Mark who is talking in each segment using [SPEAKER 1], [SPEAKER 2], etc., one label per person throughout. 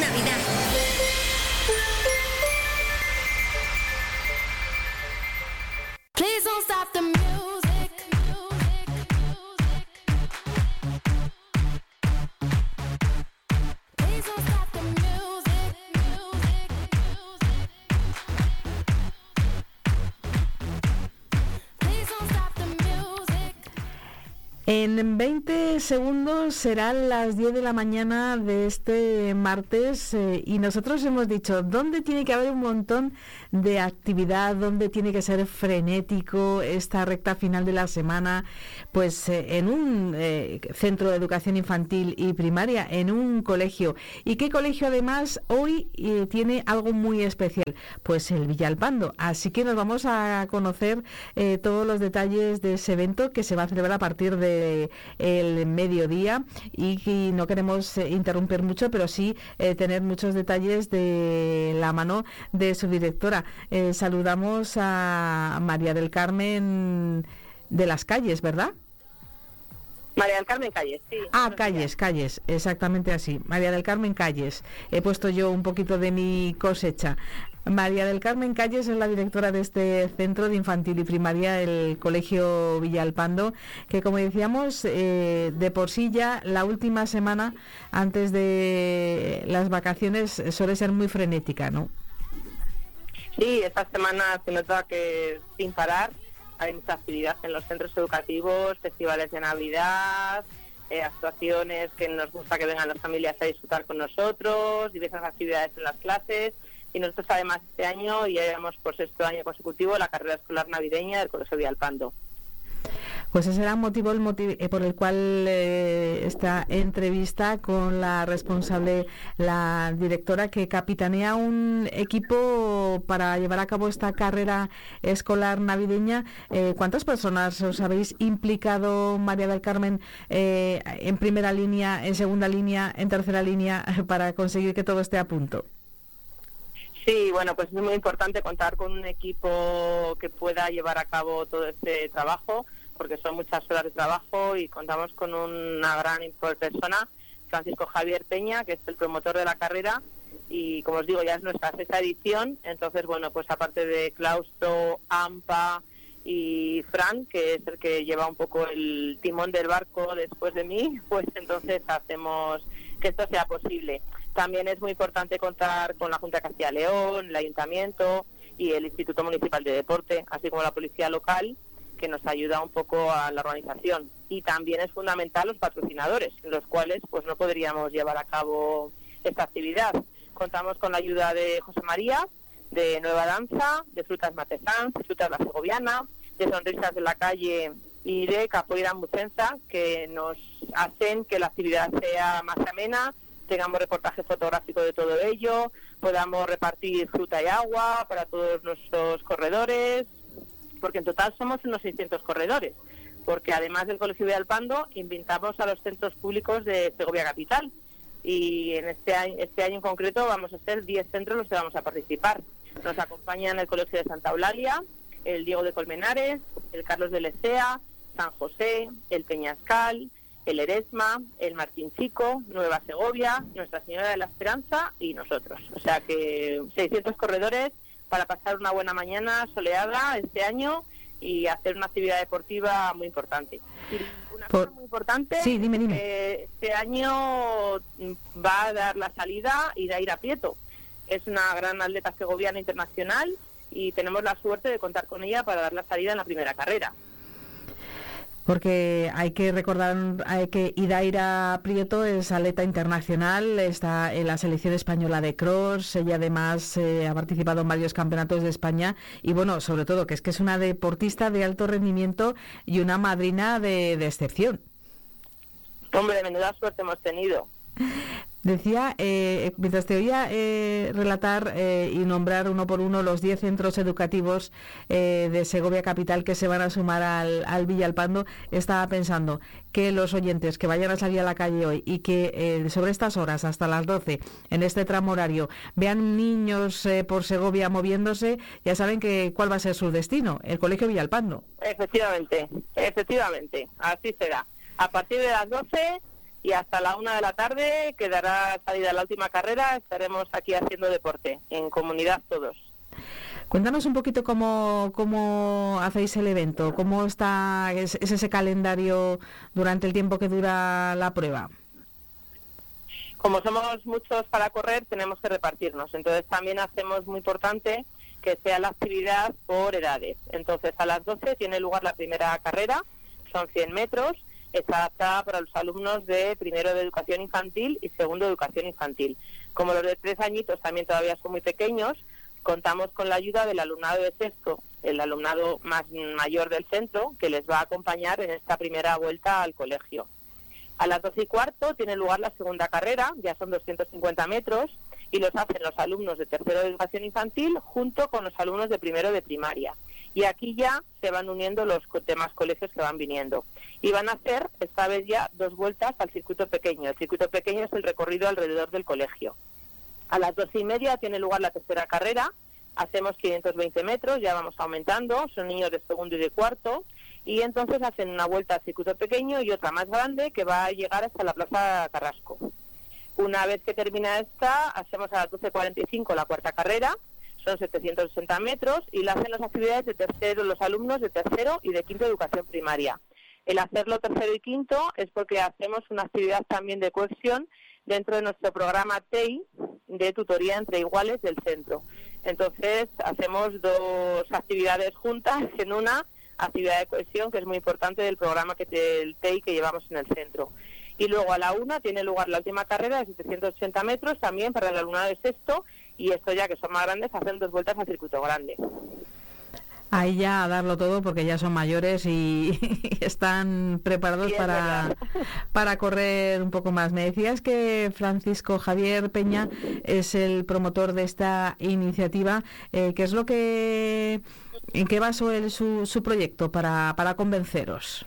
[SPEAKER 1] Navidad.
[SPEAKER 2] En 20 segundos serán las 10 de la mañana de este martes eh, y nosotros hemos dicho dónde tiene que haber un montón de actividad, dónde tiene que ser frenético esta recta final de la semana, pues eh, en un eh, centro de educación infantil y primaria, en un colegio. ¿Y qué colegio además hoy eh, tiene algo muy especial? Pues el Villalpando. Así que nos vamos a conocer todos los detalles de ese evento que se va a celebrar a partir de el mediodía y, y no queremos eh, interrumpir mucho, pero sí eh, tener muchos detalles de la mano de su directora. Eh, saludamos a María del Carmen de las calles, ¿verdad?
[SPEAKER 3] María del Carmen Calles, sí.
[SPEAKER 2] Ah, calles, calles, exactamente así. María del Carmen Calles. He puesto yo un poquito de mi cosecha. María del Carmen Calles es la directora de este centro de infantil y primaria, el Colegio Villalpando, que como decíamos, eh, de por sí ya la última semana antes de las vacaciones suele ser muy frenética, ¿no?
[SPEAKER 3] Sí, esta semana se nota que sin parar hay mucha actividad en los centros educativos, festivales de Navidad, eh, actuaciones que nos gusta que vengan las familias a disfrutar con nosotros, diversas actividades en las clases. Y nosotros además este año, ya llevamos por sexto año consecutivo, la carrera escolar navideña del Colegio Villalpando.
[SPEAKER 2] Pues ese era el motivo el eh, por el cual eh, esta entrevista con la responsable, la directora que capitanea un equipo para llevar a cabo esta carrera escolar navideña. Eh, ¿Cuántas personas os habéis implicado, María del Carmen, eh, en primera línea, en segunda línea, en tercera línea, para conseguir que todo esté a punto?
[SPEAKER 3] Sí, bueno, pues es muy importante contar con un equipo que pueda llevar a cabo todo este trabajo, porque son muchas horas de trabajo y contamos con una gran persona, Francisco Javier Peña, que es el promotor de la carrera y como os digo ya es nuestra sexta edición, entonces bueno, pues aparte de Claustro, AMPA y Fran, que es el que lleva un poco el timón del barco después de mí, pues entonces hacemos que esto sea posible. También es muy importante contar con la Junta de Castilla León, el Ayuntamiento y el Instituto Municipal de Deporte, así como la Policía Local, que nos ayuda un poco a la organización. Y también es fundamental los patrocinadores, los cuales pues no podríamos llevar a cabo esta actividad. Contamos con la ayuda de José María, de Nueva Danza, de Frutas Matesans, de Frutas La Segoviana, de Sonrisas de la Calle y de Capoeira Mucenza, que nos hacen que la actividad sea más amena, tengamos reportaje fotográfico de todo ello, podamos repartir fruta y agua para todos nuestros corredores, porque en total somos unos 600 corredores, porque además del Colegio de Alpando invitamos a los centros públicos de Segovia Capital y en este año, este año en concreto vamos a ser 10 centros los que vamos a participar. Nos acompañan el Colegio de Santa Eulalia, el Diego de Colmenares, el Carlos de Lesea, San José, el Peñascal, el Eresma, el Martín Chico, Nueva Segovia, Nuestra Señora de la Esperanza y nosotros. O sea que 600 corredores para pasar una buena mañana soleada este año y hacer una actividad deportiva muy importante. Y una
[SPEAKER 2] Por-
[SPEAKER 3] cosa muy importante,
[SPEAKER 2] Sí, dime, dime.
[SPEAKER 3] eh, este año va a dar la salida Iraira Prieto. Es una gran atleta segoviana internacional y tenemos la suerte de contar con ella para dar la salida en la primera carrera.
[SPEAKER 2] Porque hay que recordar hay que Idaira Prieto es atleta internacional, está en la selección española de cross, ella además eh, ha participado en varios campeonatos de España y bueno, sobre todo que es que es una deportista de alto rendimiento y una madrina de, de excepción.
[SPEAKER 3] Hombre, menuda suerte hemos tenido.
[SPEAKER 2] Decía, eh, mientras te oía eh, relatar eh, y nombrar uno por uno los 10 centros educativos eh, de Segovia Capital que se van a sumar al, al Villalpando, estaba pensando que los oyentes que vayan a salir a la calle hoy y que eh, sobre estas horas, hasta las 12, en este tramo horario, vean niños eh, por Segovia moviéndose, ya saben que cuál va a ser su destino, el Colegio Villalpando.
[SPEAKER 3] Efectivamente, efectivamente, así será. A partir de las 12 y hasta la una de la tarde quedará salida la última carrera. Estaremos aquí haciendo deporte, en comunidad todos.
[SPEAKER 2] Cuéntanos un poquito cómo, cómo hacéis el evento, cómo está es, es ese calendario durante el tiempo que dura la prueba.
[SPEAKER 3] Como somos muchos para correr, tenemos que repartirnos. Entonces también hacemos muy importante que sea la actividad por edades. Entonces a las 12 tiene lugar la primera carrera, son 100 metros, está adaptada para los alumnos de primero de educación infantil y segundo de educación infantil. Como los de tres añitos también todavía son muy pequeños, contamos con la ayuda del alumnado de sexto, el alumnado más mayor del centro, que les va a acompañar en esta primera vuelta al colegio. A las 12 y cuarto tiene lugar la segunda carrera, ya son 250 metros, y los hacen los alumnos de tercero de educación infantil junto con los alumnos de primero de primaria. Y aquí ya se van uniendo los demás colegios que van viniendo. Y van a hacer, esta vez ya, dos vueltas al circuito pequeño. El circuito pequeño es el recorrido alrededor del colegio. A las doce y media tiene lugar la tercera carrera. Hacemos 520 metros, ya vamos aumentando. Son niños de segundo y de cuarto. Y entonces hacen una vuelta al circuito pequeño y otra más grande que va a llegar hasta la Plaza Carrasco. Una vez que termina esta, hacemos a las 12.45 la cuarta carrera. Son 760 metros y la hacen las actividades de tercero, los alumnos de tercero y de quinto educación primaria. El hacerlo tercero y quinto es porque hacemos una actividad también de cohesión dentro de nuestro programa TEI de tutoría entre iguales del centro. Entonces hacemos dos actividades juntas en una actividad de cohesión que es muy importante del programa que del TEI que llevamos en el centro. Y luego a la una tiene lugar la última carrera de 780 metros también para el alumnado de sexto y esto ya que son más grandes hacen dos vueltas al circuito grande.
[SPEAKER 2] Ahí ya a darlo todo porque ya son mayores y están preparados
[SPEAKER 3] Sí, es
[SPEAKER 2] para, para correr un poco más. Me decías que Francisco Javier Peña es el promotor de esta iniciativa. Eh, ¿Qué es lo que, en qué basó él su, su proyecto para, para convenceros?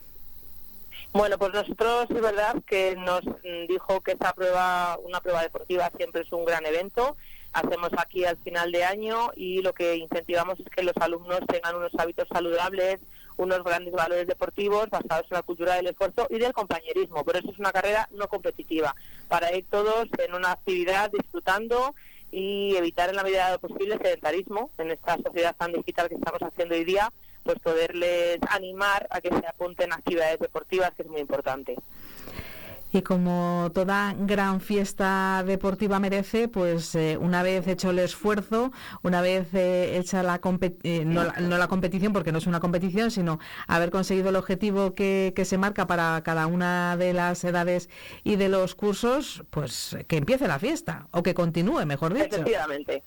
[SPEAKER 3] Bueno, pues nosotros es verdad que nos dijo que esta prueba, una prueba deportiva siempre es un gran evento. Hacemos aquí al final de año y lo que incentivamos es que los alumnos tengan unos hábitos saludables, unos grandes valores deportivos basados en la cultura del esfuerzo y del compañerismo. Por eso es una carrera no competitiva, para ir todos en una actividad disfrutando y evitar en la medida de lo posible el sedentarismo en esta sociedad tan digital que estamos haciendo hoy día, pues poderles animar a que se apunten a actividades deportivas, que es muy importante.
[SPEAKER 2] Y como toda gran fiesta deportiva merece, pues eh, una vez hecho el esfuerzo, una vez eh, hecha la, eh, no, no la competición, porque no es una competición, sino haber conseguido el objetivo que, que se marca para cada una de las edades y de los cursos, pues que empiece la fiesta, o que continúe, mejor dicho.
[SPEAKER 3] Efectivamente.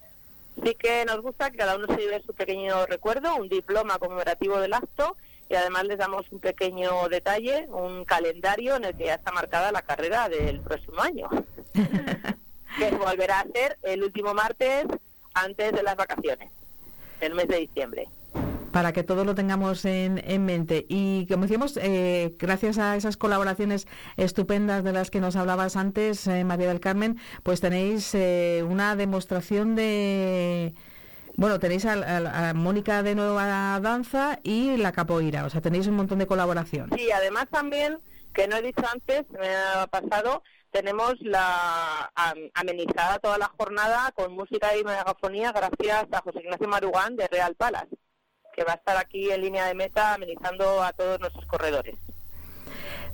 [SPEAKER 3] Sí que nos gusta que cada uno se lleve su pequeño recuerdo, un diploma conmemorativo del acto y además les damos un pequeño detalle, un calendario en el que ya está marcada la carrera del próximo año, que volverá a ser el último martes antes de las vacaciones, el mes de diciembre.
[SPEAKER 2] para que todos lo tengamos en, en mente. Y como decíamos, eh, gracias a esas colaboraciones estupendas de las que nos hablabas antes, eh, María del Carmen, pues tenéis eh, una demostración de... Bueno, tenéis a, Mónica de Nueva Danza y la capoeira, o sea, tenéis un montón de colaboración.
[SPEAKER 3] Sí, además también, que no he dicho antes, me ha pasado, tenemos la am- amenizada toda la jornada con música y megafonía gracias a José Ignacio Marugán de Real Palas, que va a estar aquí en línea de meta amenizando a todos nuestros corredores.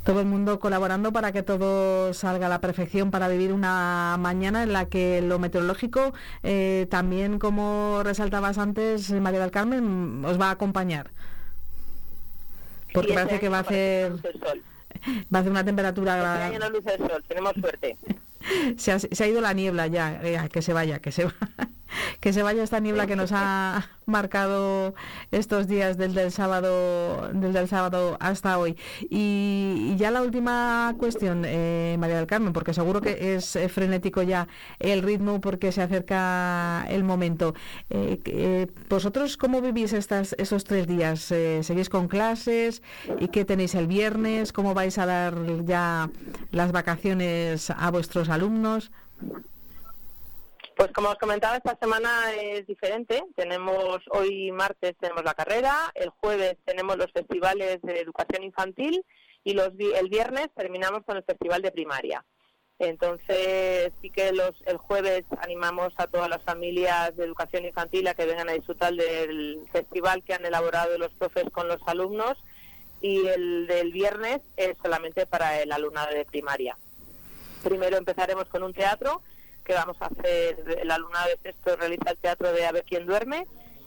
[SPEAKER 2] Todo el mundo colaborando para que todo salga a la perfección para vivir una mañana en la que lo meteorológico, eh, también como resaltabas antes, María del Carmen, os va a acompañar. Porque
[SPEAKER 3] este
[SPEAKER 2] parece que va a hacer va a hacer una temperatura
[SPEAKER 3] Este año no luce el sol, tenemos suerte.
[SPEAKER 2] Se ha, se ha ido la niebla ya, eh, que se vaya, que se va- que se vaya esta niebla que nos ha marcado estos días del del sábado del del sábado hasta hoy. Y, y ya la última cuestión, eh, María del Carmen, porque seguro que es eh, frenético ya el ritmo porque se acerca el momento. Eh, eh, ¿Vosotros cómo vivís estas, esos tres días? ¿Seguís con clases? ¿Y qué tenéis el viernes? ¿Cómo vais a dar ya las vacaciones a vuestros alumnos?
[SPEAKER 3] Pues como os comentaba, esta semana es diferente. Tenemos hoy martes tenemos la carrera, el jueves tenemos los festivales de educación infantil y los el viernes terminamos con el festival de primaria. Entonces sí que los, el jueves animamos a todas las familias de educación infantil a que vengan a disfrutar del festival que han elaborado los profes con los alumnos y el del viernes es solamente para el alumnado de primaria. Primero empezaremos con un teatro que vamos a hacer, el alumnado de sexto realiza el teatro de A ver quién duerme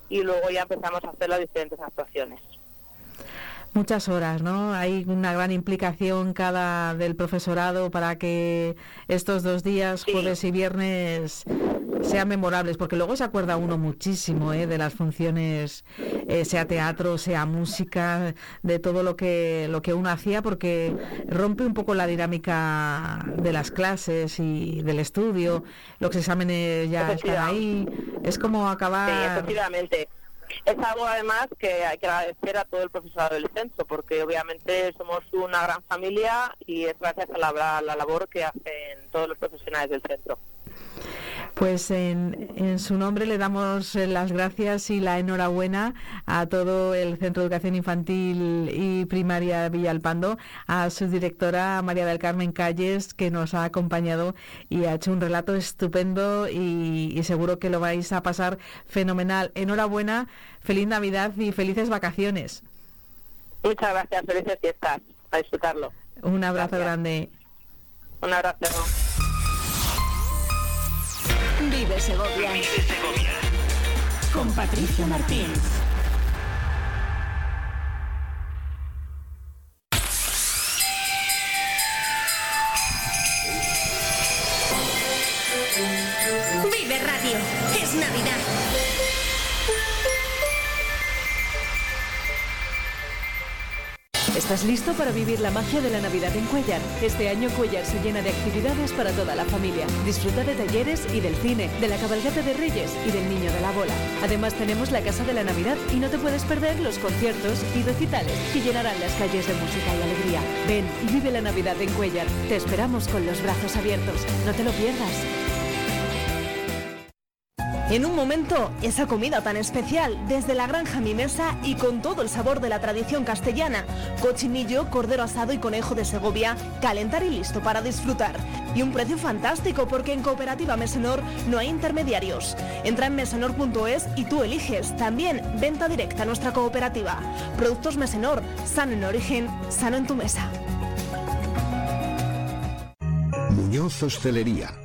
[SPEAKER 3] y luego ya empezamos a hacer las diferentes actuaciones.
[SPEAKER 2] Muchas horas, ¿no? Hay una gran implicación cada del profesorado para que estos dos días,
[SPEAKER 3] Sí.
[SPEAKER 2] jueves y viernes, sean memorables, porque luego se acuerda uno muchísimo ¿eh? de las funciones, eh, sea teatro, sea música, de todo lo que lo que uno hacía, porque rompe un poco la dinámica de las clases y del estudio. Los exámenes ya están ahí. Es como
[SPEAKER 3] Sí,
[SPEAKER 2] acabar.
[SPEAKER 3] efectivamente. Es algo además que hay que agradecer a todo el profesorado del centro, porque obviamente somos una gran familia y es gracias a la, la labor que hacen todos los profesionales del centro.
[SPEAKER 2] Pues en, en su nombre le damos eh, las gracias y la enhorabuena a todo el Centro de Educación Infantil y Primaria Villalpando, a su directora María del Carmen Calles, que nos ha acompañado y ha hecho un relato estupendo y, y seguro que lo vais a pasar fenomenal. Enhorabuena, feliz Navidad y felices vacaciones.
[SPEAKER 3] Muchas gracias, felices fiestas, a disfrutarlo.
[SPEAKER 2] Un abrazo
[SPEAKER 3] Gracias.
[SPEAKER 2] grande.
[SPEAKER 3] Un abrazo.
[SPEAKER 4] Vive Segovia. Con Patricia Martín.
[SPEAKER 5] ¿Estás listo para vivir la magia de la Navidad en Cuellar? Este año Cuellar se llena de actividades para toda la familia. Disfruta de talleres y del cine, de la cabalgata de Reyes y del Niño de la Bola. Además tenemos la Casa de la Navidad y no te puedes perder los conciertos y recitales que llenarán las calles de música y alegría. Ven y vive la Navidad en Cuellar. Te esperamos con los brazos abiertos. No te lo pierdas.
[SPEAKER 6] En un momento, esa comida tan especial, desde la granja mi mesa y con todo el sabor de la tradición castellana. Cochinillo, cordero asado y conejo de Segovia, calentar y listo para disfrutar. Y un precio fantástico porque en Cooperativa Mesenor no hay intermediarios. Entra en mesenor.es y tú eliges. También venta directa a nuestra cooperativa. Productos Mesenor, sano en origen, sano en tu mesa.
[SPEAKER 7] Muñoz Hostelería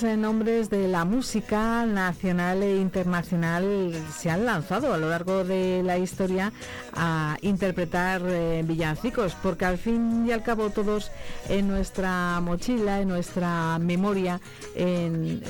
[SPEAKER 2] Grandes eh, nombres de la música nacional e internacional se han lanzado a lo largo de la historia a interpretar eh, villancicos, porque al fin y al cabo todos en nuestra mochila, en nuestra memoria, en,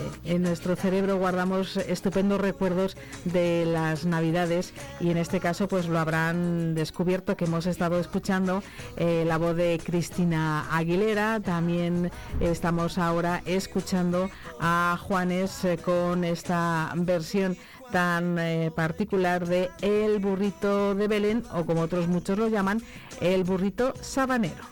[SPEAKER 2] nuestro cerebro guardamos estupendos recuerdos de las navidades y en este caso pues lo habrán descubierto que hemos estado escuchando eh, la voz de Cristina Aguilera, también estamos ahora escuchando a Juanes eh, con esta versión tan eh, particular de El burrito de Belén o como otros muchos lo llaman, el burrito sabanero.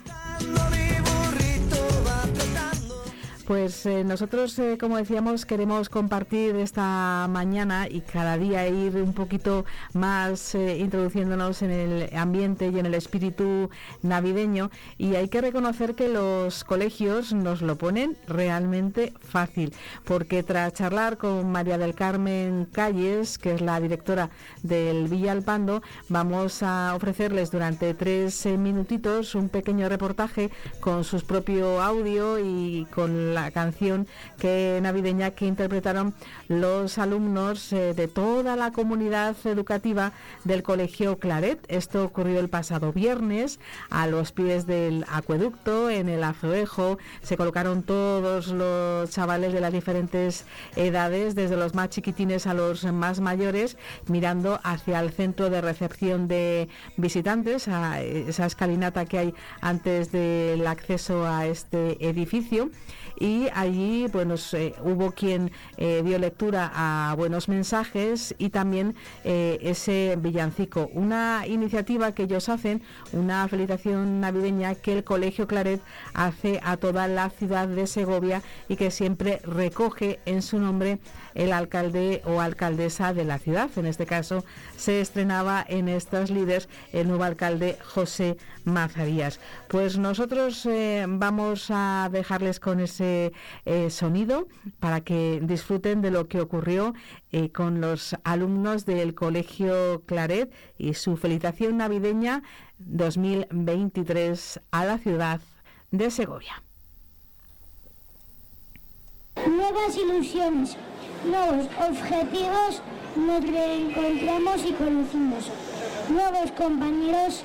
[SPEAKER 2] Pues eh, nosotros, eh, como decíamos, queremos compartir esta mañana y cada día ir un poquito más eh, introduciéndonos en el ambiente y en el espíritu navideño. Y hay que reconocer que los colegios nos lo ponen realmente fácil, porque tras charlar con María del Carmen Calles, que es la directora del Villa Alpando, vamos a ofrecerles durante tres minutitos un pequeño reportaje con su propio audio y con la canción que navideña que interpretaron los alumnos eh, de toda la comunidad educativa del Colegio Claret. Esto ocurrió el pasado viernes a los pies del acueducto en el Azoejo. Se colocaron todos los chavales de las diferentes edades, desde los más chiquitines a los más mayores, mirando hacia el centro de recepción de visitantes, a esa escalinata que hay antes del acceso a este edificio y allí eh, hubo quien eh, dio lectura a buenos mensajes y también eh, ese villancico. Una iniciativa que ellos hacen, una felicitación navideña que el Colegio Claret hace a toda la ciudad de Segovia y que siempre recoge en su nombre el alcalde o alcaldesa de la ciudad. En este caso se estrenaba en estas líderes el nuevo alcalde José Mazarías. Pues nosotros vamos a dejarles con ese eh, sonido para que disfruten de lo que ocurrió eh, con los alumnos del Colegio Claret y su felicitación navideña 2023 a la ciudad de Segovia.
[SPEAKER 8] Nuevas ilusiones, nuevos objetivos, nos reencontramos y conocimos. Nuevos compañeros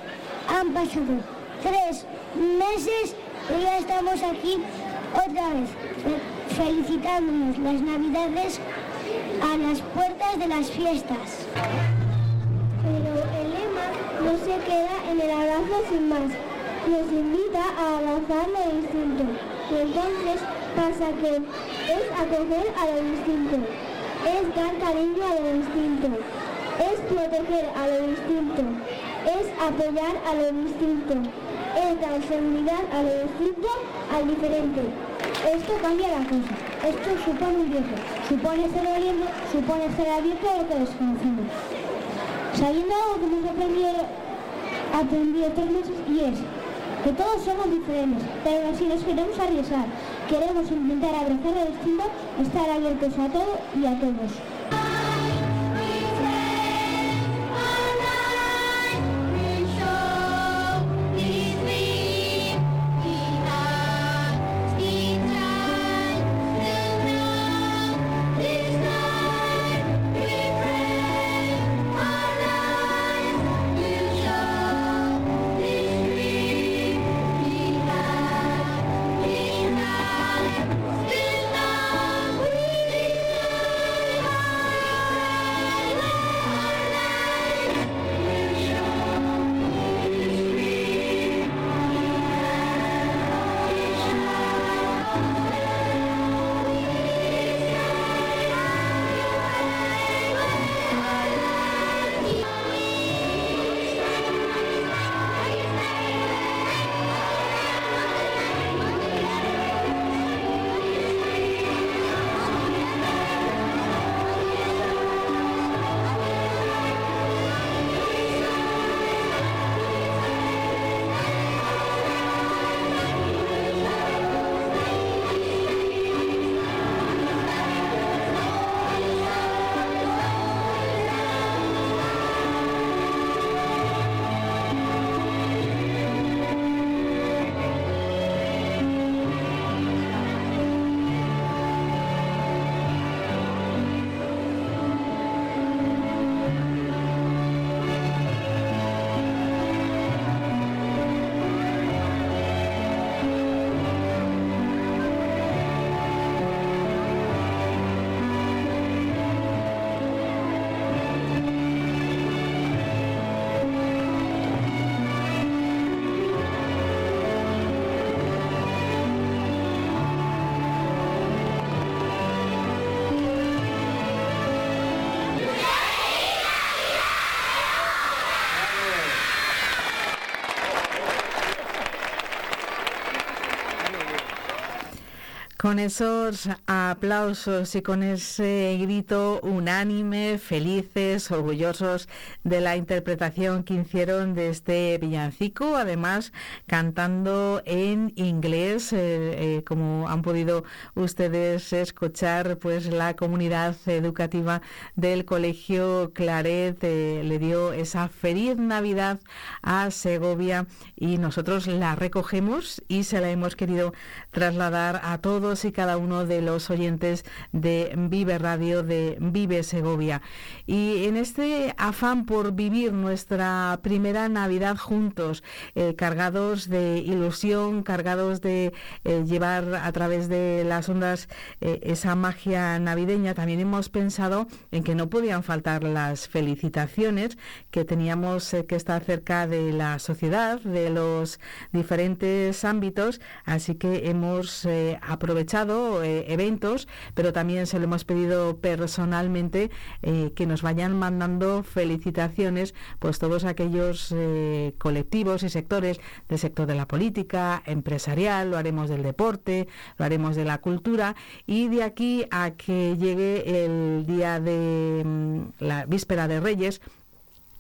[SPEAKER 8] han pasado tres meses y ya estamos aquí otra vez felicitándonos las navidades a las puertas de las fiestas. Pero el lema no se queda en el abrazo sin más. Nos invita a abrazar lo distinto. Y entonces pasa que es acoger a lo distinto. Es dar cariño a lo distinto. Es proteger a lo distinto. Es apoyar a lo distinto es dar seguridad a lo distinto, al diferente. Esto cambia la cosa. Esto supone un viejo. Supone ser valiente, supone ser abierto a lo que desconocemos. Sabiendo algo que hemos aprendido, aprendido tres meses y es que todos somos diferentes, pero si nos queremos arriesgar, queremos intentar abrazar lo distinto, estar abiertos a todo y a todos.
[SPEAKER 2] Con esos aplausos y con ese grito unánime, felices, orgullosos de la interpretación que hicieron de este villancico, además cantando en inglés, eh, eh, como han podido ustedes escuchar, pues la comunidad educativa del Colegio Claret eh, le dio esa feliz Navidad a Segovia y nosotros la recogemos y se la hemos querido trasladar a todos y cada uno de los oyentes de Vive Radio, de Vive Segovia. Y en este afán por vivir nuestra primera Navidad juntos, eh, cargados de ilusión, cargados de eh, llevar a través de las ondas eh, esa magia navideña, también hemos pensado en que no podían faltar las felicitaciones, que teníamos que estar cerca de la sociedad, de los diferentes ámbitos, así que hemos aprovechado eh, pero también se lo hemos pedido personalmente eh, que nos vayan mandando felicitaciones, pues todos aquellos eh, colectivos y sectores del sector de la política, empresarial, lo haremos del deporte, lo haremos de la cultura y de aquí a que llegue el día de mm, la víspera de Reyes,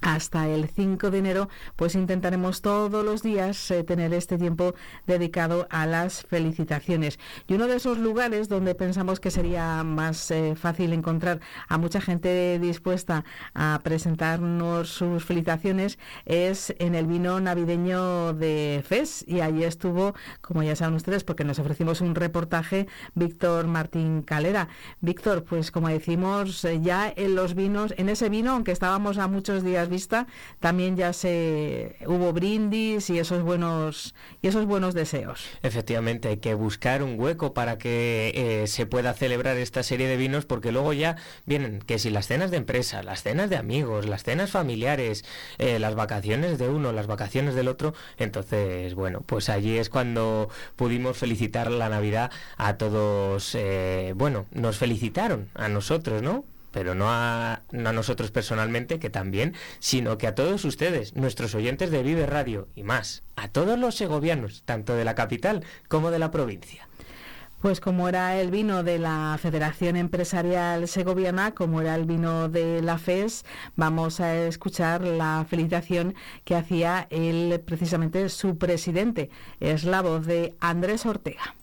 [SPEAKER 2] hasta el 5 de enero, pues intentaremos todos los días eh, tener este tiempo dedicado a las felicitaciones. Y uno de esos lugares donde pensamos que sería más eh, fácil encontrar a mucha gente dispuesta a presentarnos sus felicitaciones es en el vino navideño de FES. Y allí estuvo, como ya saben ustedes, porque nos ofrecimos un reportaje, Víctor Martín Calera. Víctor, pues como decimos, eh, ya en los vinos, en ese vino, aunque estábamos a muchos días vista, también ya se hubo brindis y esos buenos y esos buenos deseos.
[SPEAKER 9] Efectivamente, hay que buscar un hueco para que eh, se pueda celebrar esta serie de vinos, porque luego ya vienen que si las cenas de empresa, las cenas de amigos, las cenas familiares, eh, las vacaciones de uno, las vacaciones del otro, entonces bueno, pues allí es cuando pudimos felicitar la Navidad a todos, eh, bueno, nos felicitaron a nosotros, ¿no? Pero no a, no a nosotros personalmente, que también, sino que a todos ustedes, nuestros oyentes de Vive Radio y más, a todos los segovianos, tanto de la capital como de la provincia.
[SPEAKER 2] Pues como era el vino de la Federación Empresarial Segoviana, como era el vino de la FES, vamos a escuchar la felicitación que hacía él, precisamente su presidente. Es la voz de Andrés Ortega.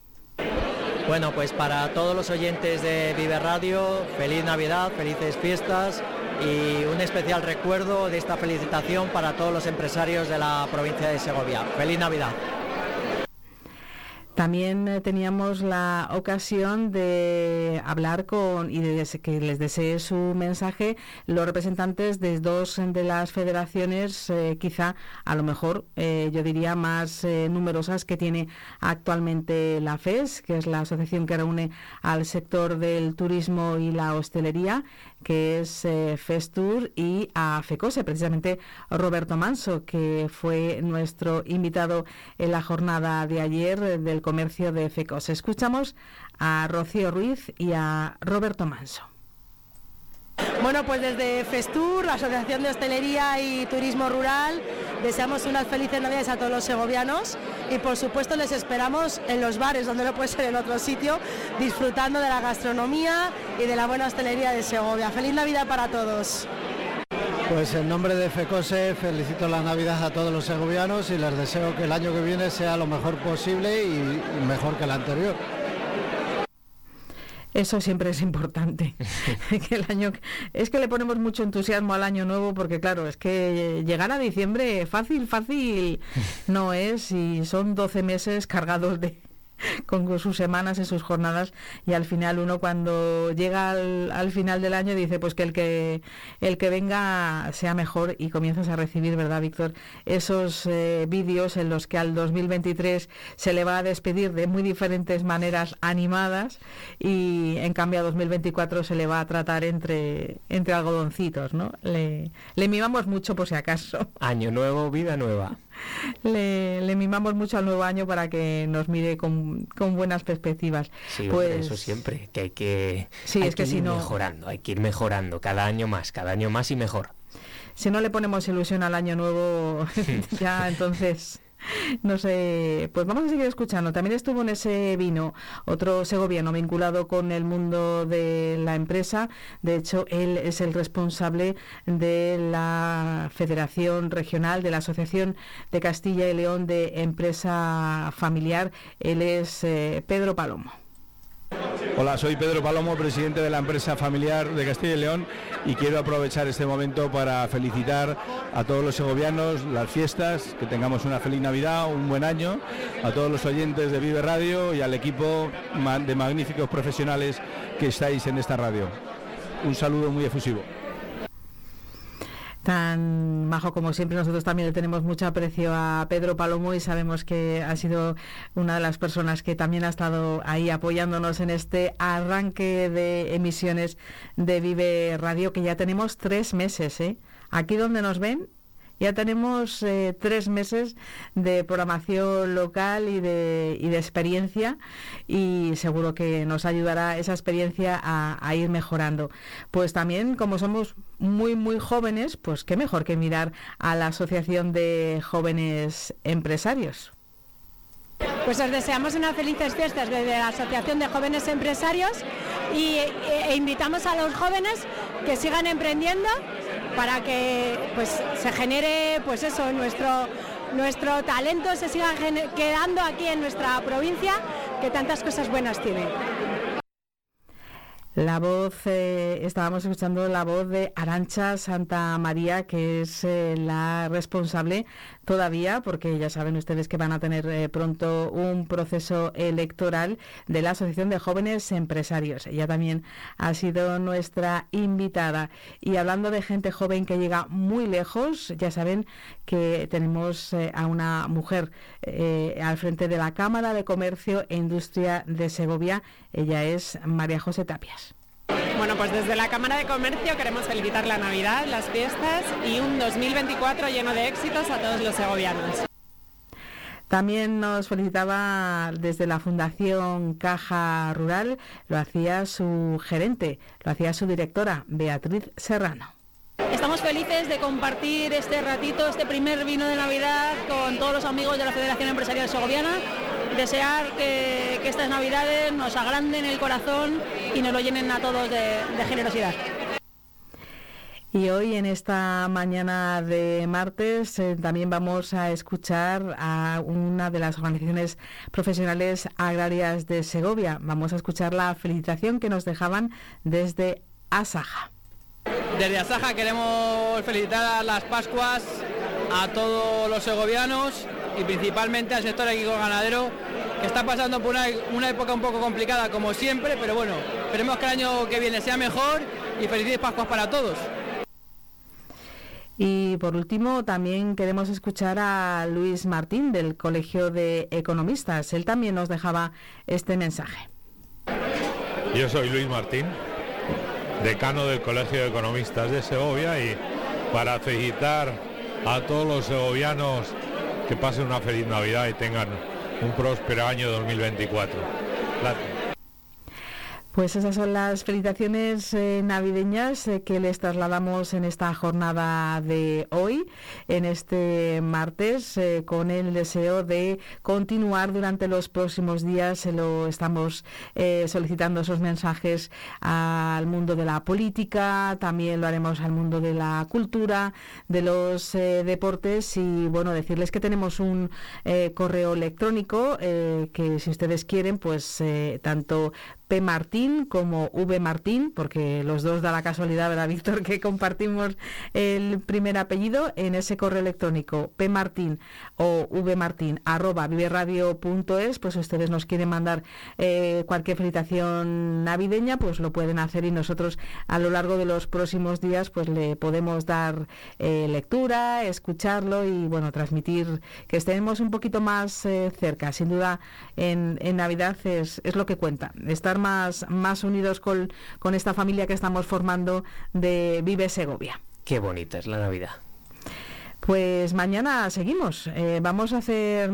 [SPEAKER 10] Bueno, pues para todos los oyentes de Vive Radio, feliz Navidad, felices fiestas y un especial recuerdo de esta felicitación para todos los empresarios de la provincia de Segovia. Feliz Navidad.
[SPEAKER 2] También eh, teníamos la ocasión de hablar con y de que les desee su mensaje los representantes de dos de las federaciones, eh, quizá a lo mejor eh, yo diría más eh, numerosas que tiene actualmente la FES, que es la asociación que reúne al sector del turismo y la hostelería, que es eh, FESTUR, y a FECOSE, precisamente Roberto Manso, que fue nuestro invitado en la jornada de ayer eh, del comercio de FECOSE. Escuchamos a Rocío Ruiz y a Roberto Manso.
[SPEAKER 11] Bueno, pues desde FESTUR, la Asociación de Hostelería y Turismo Rural, deseamos unas felices navidades a todos los segovianos y por supuesto les esperamos en los bares, donde no puede ser en otro sitio, disfrutando de la gastronomía y de la buena hostelería de Segovia. Feliz Navidad para todos.
[SPEAKER 12] Pues en nombre de FECOSE felicito la Navidad a todos los segovianos y les deseo que el año que viene sea lo mejor posible y, mejor que el anterior.
[SPEAKER 2] Eso siempre es importante. que el año es que le ponemos mucho entusiasmo al año nuevo porque claro, es que llegar a diciembre fácil, fácil no es y son 12 meses cargados de con sus semanas y sus jornadas y al final uno cuando llega al, al final del año dice pues que el que el que venga sea mejor y comienzas a recibir verdad Víctor esos eh, vídeos en los que al 2023 se le va a despedir de muy diferentes maneras animadas y en cambio a 2024 se le va a tratar entre entre algodoncitos no le, le mimamos mucho por si acaso.
[SPEAKER 9] Año nuevo, vida nueva.
[SPEAKER 2] le, le mimamos mucho al nuevo año para que nos mire con, con buenas perspectivas.
[SPEAKER 9] Sí,
[SPEAKER 2] pues
[SPEAKER 9] hombre, eso siempre, que hay que,
[SPEAKER 2] Sí,
[SPEAKER 9] hay
[SPEAKER 2] es que
[SPEAKER 9] ir
[SPEAKER 2] si no-
[SPEAKER 9] mejorando, hay que ir mejorando cada año más, cada año más y mejor.
[SPEAKER 2] si no le ponemos ilusión al año nuevo, ya entonces No sé, pues vamos a seguir escuchando. También estuvo en ese vino otro segoviano vinculado con el mundo de la empresa. De hecho, él es el responsable de la Federación Regional de la Asociación de Castilla y León de Empresa Familiar. Él es eh, Pedro Palomo.
[SPEAKER 13] Hola, soy Pedro Palomo, presidente de la empresa familiar de Castilla y León y quiero aprovechar este momento para felicitar a todos los segovianos las fiestas, que tengamos una feliz Navidad, un buen año, a todos los oyentes de Vive Radio y al equipo de magníficos profesionales que estáis en esta radio. Un saludo muy efusivo.
[SPEAKER 2] Tan majo como siempre. Nosotros también le tenemos mucho aprecio a Pedro Palomo y sabemos que ha sido una de las personas que también ha estado ahí apoyándonos en este arranque de emisiones de Vive Radio, que ya tenemos tres meses. ¿eh? Aquí donde nos ven, ya tenemos eh, tres meses de programación local y de, y de experiencia y seguro que nos ayudará esa experiencia a, ir mejorando. Pues también, como somos muy, muy jóvenes, pues qué mejor que mirar a la Asociación de Jóvenes Empresarios.
[SPEAKER 14] Pues os deseamos unas felices fiestas desde la Asociación de Jóvenes Empresarios y e, e invitamos a los jóvenes que sigan emprendiendo para que pues se genere pues eso nuestro nuestro talento se siga quedando aquí en nuestra provincia que tantas cosas buenas tiene.
[SPEAKER 2] La voz, eh, estábamos escuchando la voz de Arancha Santa María, que es eh, la responsable todavía, porque ya saben ustedes que van a tener eh, pronto un proceso electoral de la Asociación de Jóvenes Empresarios. Ella también ha sido nuestra invitada. Y hablando de gente joven que llega muy lejos, ya saben que tenemos eh, a una mujer eh, al frente de la Cámara de Comercio e Industria de Segovia. Ella es María José Tapias.
[SPEAKER 15] Bueno, pues desde la Cámara de Comercio queremos felicitar la Navidad, las fiestas y un 2024 lleno de éxitos a todos los segovianos.
[SPEAKER 2] También nos felicitaba desde la Fundación Caja Rural, lo hacía su gerente, lo hacía su directora, Beatriz Serrano.
[SPEAKER 16] Estamos felices de compartir este ratito, este primer vino de Navidad con todos los amigos de la Federación Empresarial Segoviana. Desear que, que estas Navidades nos agranden el corazón y nos lo llenen a todos de, de generosidad.
[SPEAKER 2] Y hoy en esta mañana de martes eh, también vamos a escuchar a una de las organizaciones profesionales agrarias de Segovia. Vamos a escuchar la felicitación que nos dejaban desde Asaja.
[SPEAKER 17] Desde Asaja queremos felicitar las Pascuas a todos los segovianos y principalmente al sector agrícola ganadero que está pasando por una, una época un poco complicada como siempre, pero bueno, esperemos que el año que viene sea mejor y felices Pascuas para todos.
[SPEAKER 2] Y por último, también queremos escuchar a Luis Martín del Colegio de Economistas. Él también nos dejaba este mensaje.
[SPEAKER 18] Yo soy Luis Martín, decano del Colegio de Economistas de Segovia y para felicitar a todos los segovianos que pasen una feliz Navidad y tengan un próspero año 2024. Gracias.
[SPEAKER 2] Pues esas son las felicitaciones eh, navideñas eh, que les trasladamos en esta jornada de hoy, en este martes, eh, con el deseo de continuar durante los próximos días. Lo estamos solicitando esos mensajes al mundo de la política, también lo haremos al mundo de la cultura, de los deportes y bueno, decirles que tenemos un correo electrónico que si ustedes quieren, pues tanto P. Martín como V. Martín, porque los dos da la casualidad, ¿verdad, Víctor? Que compartimos el primer apellido en ese correo electrónico P. Martín o V. Martín arroba viveradio.es, pues ustedes nos quieren mandar eh, cualquier felicitación navideña, pues lo pueden hacer y nosotros a lo largo de los próximos días pues le podemos dar eh, lectura, escucharlo y bueno, transmitir que estemos un poquito más eh, cerca. Sin duda en, en Navidad es, es lo que cuenta, estar más, más unidos con, con esta familia que estamos formando de Vive Segovia.
[SPEAKER 9] Qué bonita es la Navidad.
[SPEAKER 2] Pues mañana seguimos. Eh, vamos a hacer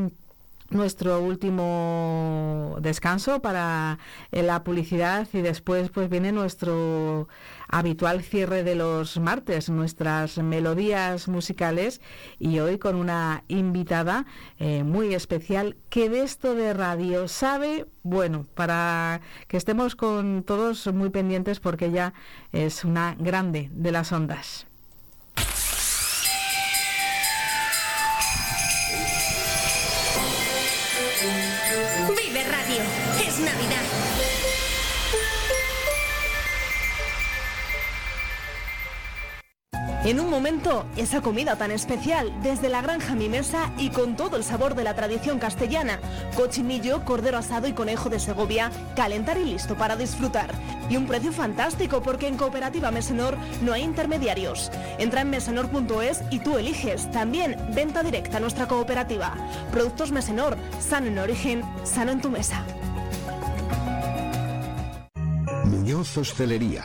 [SPEAKER 2] nuestro último descanso para eh, la publicidad y después pues viene nuestro habitual cierre de los martes, nuestras melodías musicales y hoy con una invitada eh, muy especial que de esto de radio sabe, bueno, para que estemos con todos muy pendientes porque ella es una grande de las ondas.
[SPEAKER 6] En un momento, esa comida tan especial, desde la granja a mi mesa y con todo el sabor de la tradición castellana. Cochinillo, cordero asado y conejo de Segovia, calentar y listo para disfrutar. Y un precio fantástico porque en Cooperativa Mesenor no hay intermediarios. Entra en mesenor.es y tú eliges. También venta directa a nuestra cooperativa. Productos Mesenor, sano en origen, sano en tu mesa.
[SPEAKER 7] Muñoz Hostelería.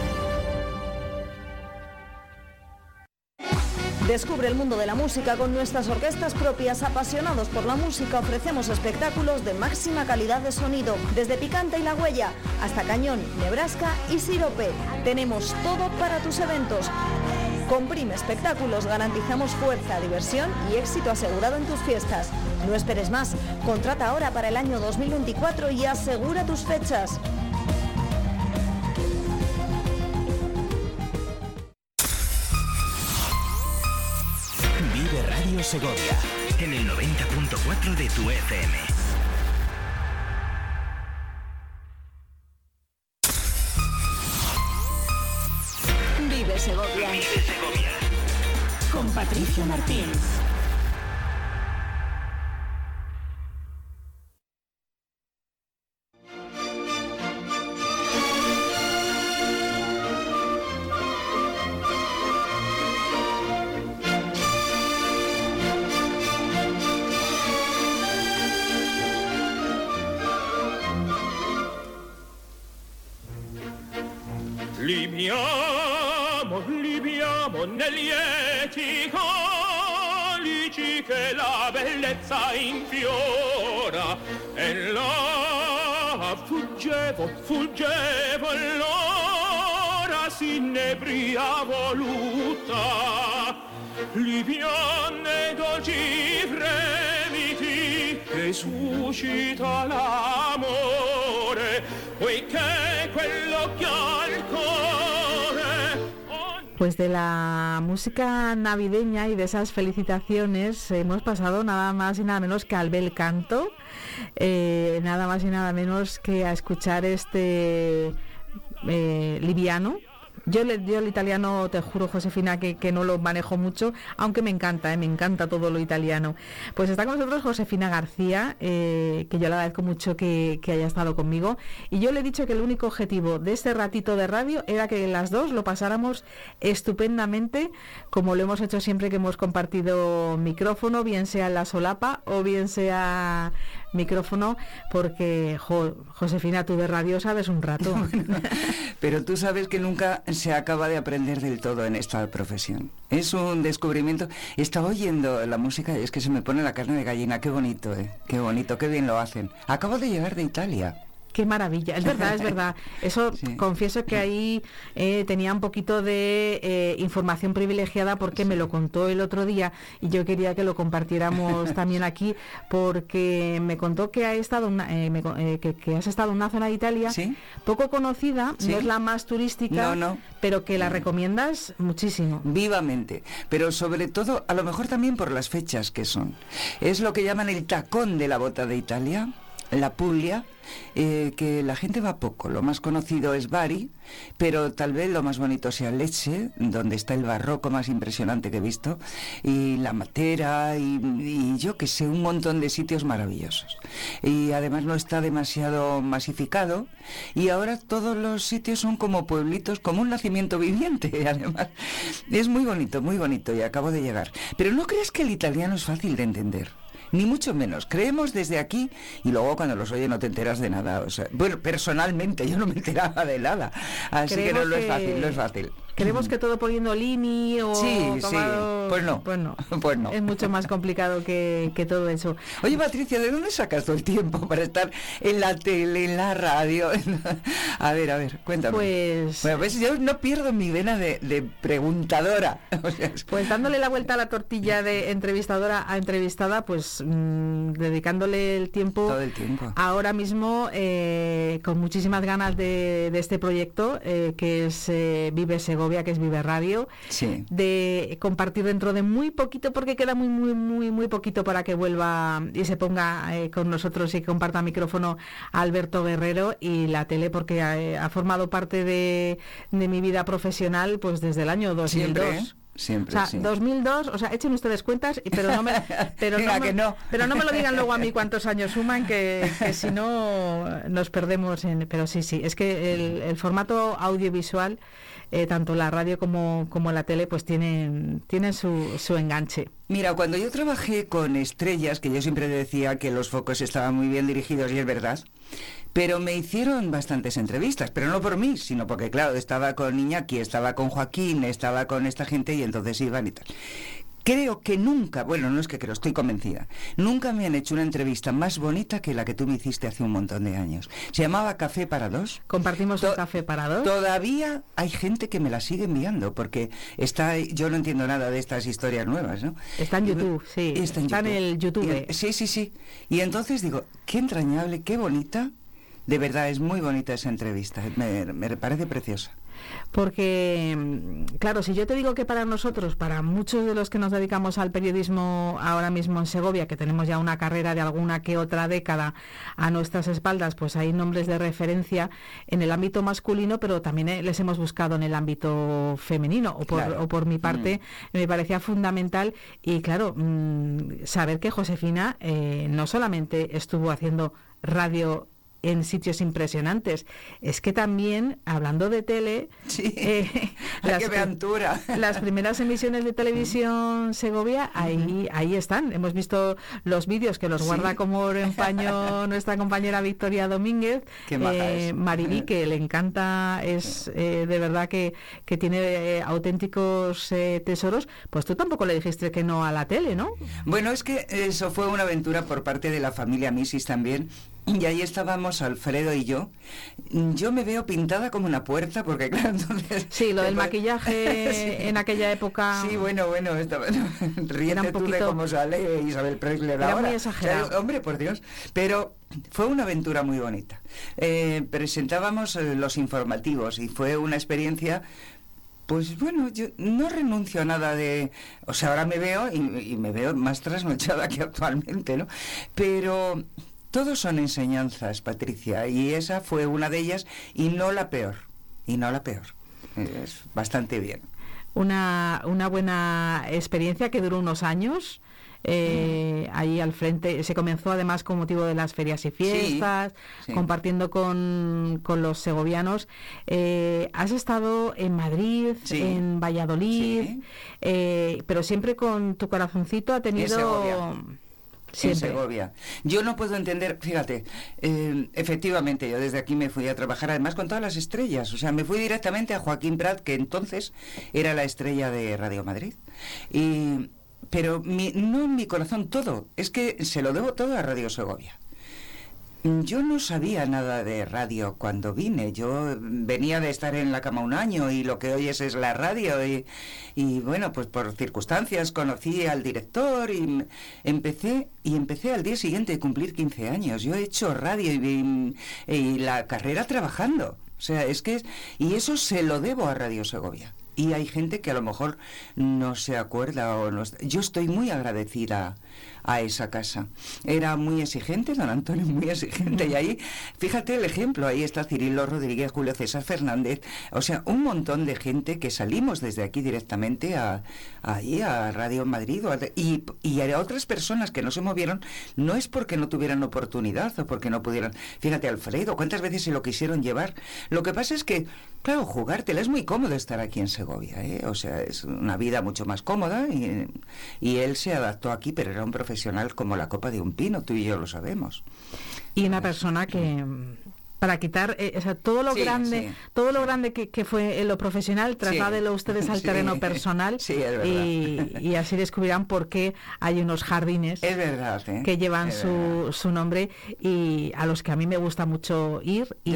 [SPEAKER 6] Descubre el mundo de la música con nuestras orquestas propias. Apasionados por la música, ofrecemos espectáculos de máxima calidad de sonido, desde Picante y La Huella hasta Cañón, Nebraska y Sirope. Tenemos todo para tus eventos. Con Prime Espectáculos garantizamos fuerza, diversión y éxito asegurado en tus fiestas. No esperes más. Contrata ahora para el año 2024 y asegura tus fechas.
[SPEAKER 19] Segovia en el 90.4 de tu FM.
[SPEAKER 6] Vive Segovia.
[SPEAKER 4] Con Patricia Martín.
[SPEAKER 20] Bellezza infiora. E là fuggevo, fuggevo l'ora s'inebria voluta. Liviane dolci fremiti che suscita l'amore poiché quello che ha il cuore
[SPEAKER 2] Pues de la música navideña y de esas felicitaciones hemos pasado nada más y nada menos que al bel canto, eh, nada más y nada menos que a escuchar este eh, liviano. Yo, le, yo el italiano, te juro, Josefina, que, que no lo manejo mucho, aunque me encanta, eh, me encanta todo lo italiano. Pues está con nosotros Josefina García, eh, que yo le agradezco mucho que, que haya estado conmigo. Y yo le he dicho que el único objetivo de este ratito de radio era que las dos lo pasáramos estupendamente, como lo hemos hecho siempre que hemos compartido micrófono, bien sea en la solapa o bien sea micrófono porque, Josefina, tú de radio sabes un rato.
[SPEAKER 21] pero tú sabes que nunca se acaba de aprender del todo en esta profesión. Es un descubrimiento. Estaba oyendo la música y es que se me pone la carne de gallina. Qué bonito, ¿eh? Qué bonito, qué bien lo hacen. Acabo de llegar de Italia.
[SPEAKER 2] Qué maravilla, es verdad, es verdad. Eso confieso que ahí eh, tenía un poquito de eh, información privilegiada porque me lo contó el otro día y yo quería que lo compartiéramos también aquí porque me contó que ha estado eh, que, has estado en una zona de Italia poco conocida, no es la más turística, pero que la recomiendas muchísimo.
[SPEAKER 21] Vivamente, pero sobre todo a lo mejor también por las fechas que son. Es lo que llaman el tacón de la bota de Italia la Puglia, eh, que la gente va poco. Lo más conocido es Bari, pero tal vez lo más bonito sea Lecce, donde está el barroco más impresionante que he visto, y la Matera, y, yo que sé, un montón de sitios maravillosos. Y además no está demasiado masificado, y ahora todos los sitios son como pueblitos, como un nacimiento viviente, además. Es muy bonito, muy bonito, y acabo de llegar. Pero no crees que el italiano es fácil de entender ni mucho menos. Creemos desde aquí y luego cuando los oye no te enteras de nada. O sea, bueno, personalmente yo no me enteraba de nada. Así que no, lo es fácil, no es fácil.
[SPEAKER 2] Queremos que todo poniendo lini o
[SPEAKER 21] sí, sí. Pues no.
[SPEAKER 2] Pues no.
[SPEAKER 21] Pues no.
[SPEAKER 2] Es mucho más complicado que, todo eso.
[SPEAKER 21] Oye, Patricia, ¿de dónde sacas todo el tiempo para estar en la tele, en la radio? a ver, a ver, cuéntame.
[SPEAKER 2] Pues...
[SPEAKER 21] Bueno, pues yo no pierdo mi vena de, preguntadora.
[SPEAKER 2] pues dándole la vuelta a la tortilla de entrevistadora a entrevistada, pues mm, dedicándole el tiempo...
[SPEAKER 21] Todo el tiempo.
[SPEAKER 2] Ahora mismo, eh, con muchísimas ganas de, este proyecto, eh, que es eh, Vive Segovia que es Vive Radio, de compartir dentro de muy poquito, porque queda muy, muy, muy, muy poquito para que vuelva y se ponga eh, con nosotros y comparta micrófono Alberto Guerrero y la tele, porque eh, ha, formado parte de, mi vida profesional pues desde el año 2002.
[SPEAKER 21] Siempre,
[SPEAKER 2] o sea, 2002, o sea, echen ustedes cuentas, pero no me, pero no, me, pero no me lo digan luego a mí cuántos años suman, que, si no nos perdemos en... Pero sí, sí, es que el, el formato audiovisual eh, tanto la radio como, como la tele pues tienen, tienen su, su enganche.
[SPEAKER 21] Mira, cuando yo trabajé con estrellas, que yo siempre decía que los focos estaban muy bien dirigidos y es verdad, pero me hicieron bastantes entrevistas, pero no por mí, sino porque, claro, estaba con Iñaki, estaba con Joaquín, estaba con esta gente y entonces iban y tal. Creo que nunca, bueno, no es que creo, estoy convencida, nunca me han hecho una entrevista más bonita que la que tú me hiciste hace un montón de años. Se llamaba Café para dos.
[SPEAKER 2] Compartimos un café para dos.
[SPEAKER 21] Todavía hay gente que me la sigue enviando porque está, yo no entiendo nada de estas historias nuevas, ¿no?
[SPEAKER 2] Está en YouTube, sí.
[SPEAKER 21] Está en,
[SPEAKER 2] el YouTube.
[SPEAKER 21] sí, sí, sí. Y entonces digo, qué entrañable, qué bonita. De verdad, es muy bonita esa entrevista. me parece preciosa.
[SPEAKER 2] Porque, mm, claro, si yo te digo que para nosotros, para muchos de los que nos dedicamos al periodismo ahora mismo en Segovia, que tenemos ya una carrera de alguna que otra década a nuestras espaldas, pues hay nombres de referencia en el ámbito masculino, pero también eh, les hemos buscado en el ámbito femenino, o por, mi parte, mm. me parecía fundamental. Y claro, mm, saber que Josefina eh, no solamente estuvo haciendo radio en sitios impresionantes. Es que también, hablando de tele,
[SPEAKER 21] eh, las,
[SPEAKER 2] las, primeras emisiones de televisión Segovia, ahí, ahí están. Hemos visto los vídeos que los guarda como en paño nuestra compañera Victoria Domínguez.
[SPEAKER 21] Eh,
[SPEAKER 2] Mariví, que le encanta, es eh, de verdad que, que tiene eh, auténticos tesoros. Pues tú tampoco le dijiste que no a la tele, ¿no?
[SPEAKER 21] Bueno, es que eso fue una aventura por parte de la familia Misis también y ahí estábamos Alfredo y yo. Yo me veo pintada como una puerta, porque claro, entonces...
[SPEAKER 2] Sí, lo del maquillaje en aquella época...
[SPEAKER 21] Sí, bueno, bueno, estaba, ríete tú de cómo sale Isabel Presley
[SPEAKER 2] era Muy exagerado.
[SPEAKER 21] hombre, por Dios. Pero fue una aventura muy bonita. Eh, presentábamos eh, los informativos y fue una experiencia pues bueno, yo no renuncio a nada de... O sea, ahora me veo y, y, me veo más trasnochada que actualmente, ¿no? Pero todos son enseñanzas, Patricia, y esa fue una de ellas y no la peor, y no la peor. Es bastante bien.
[SPEAKER 2] Una, una buena experiencia que duró unos años. Eh, ahí al frente se comenzó además con motivo de las ferias y fiestas, compartiendo con, con, los segovianos. Eh, has estado en Madrid, en Valladolid, eh, pero siempre con tu corazoncito ha tenido
[SPEAKER 21] en Segovia. Yo no puedo entender, fíjate, eh, efectivamente, yo desde aquí me fui a trabajar, además con todas las estrellas, o sea, me fui directamente a Joaquín Prat, que entonces era la estrella de Radio Madrid. Y, pero mi, no en mi corazón todo, es que se lo debo todo a Radio Segovia. Yo no sabía nada de radio cuando vine. Yo venía de estar en la cama un año y lo que oyes es la radio. Y, y bueno, pues por circunstancias conocí al director y empecé, y empecé al día siguiente de cumplir 15 años. Yo he hecho radio y, y la carrera trabajando. O sea, es que... Y eso se lo debo a Radio Segovia. Y hay gente que a lo mejor no se acuerda o no... Yo estoy muy agradecida a esa casa. Era muy exigente, don Antonio, muy exigente. Y ahí, fíjate el ejemplo, ahí está Cirilo Rodríguez, Julio César Fernández, o sea, un montón de gente que salimos desde aquí directamente a, ahí a Radio Madrid y, y a otras personas que no se movieron, no es porque no tuvieran oportunidad o porque no pudieran. Fíjate, Alfredo, ¿cuántas veces se lo quisieron llevar? Lo que pasa es que, claro, jugártela es muy cómodo estar aquí en Segovia, ¿eh? o sea, es una vida mucho más cómoda y, y él se adaptó aquí, pero era un profesional como la copa de un pino, tú y yo lo sabemos.
[SPEAKER 2] Y una persona que para quitar eh, o sea, todo lo grande todo lo grande que, que fue en lo profesional trasládelo ustedes al terreno personal y, y, así descubrirán por qué hay unos jardines
[SPEAKER 21] es verdad, ¿eh?
[SPEAKER 2] que llevan su, su, nombre y a los que a mí me gusta mucho ir y,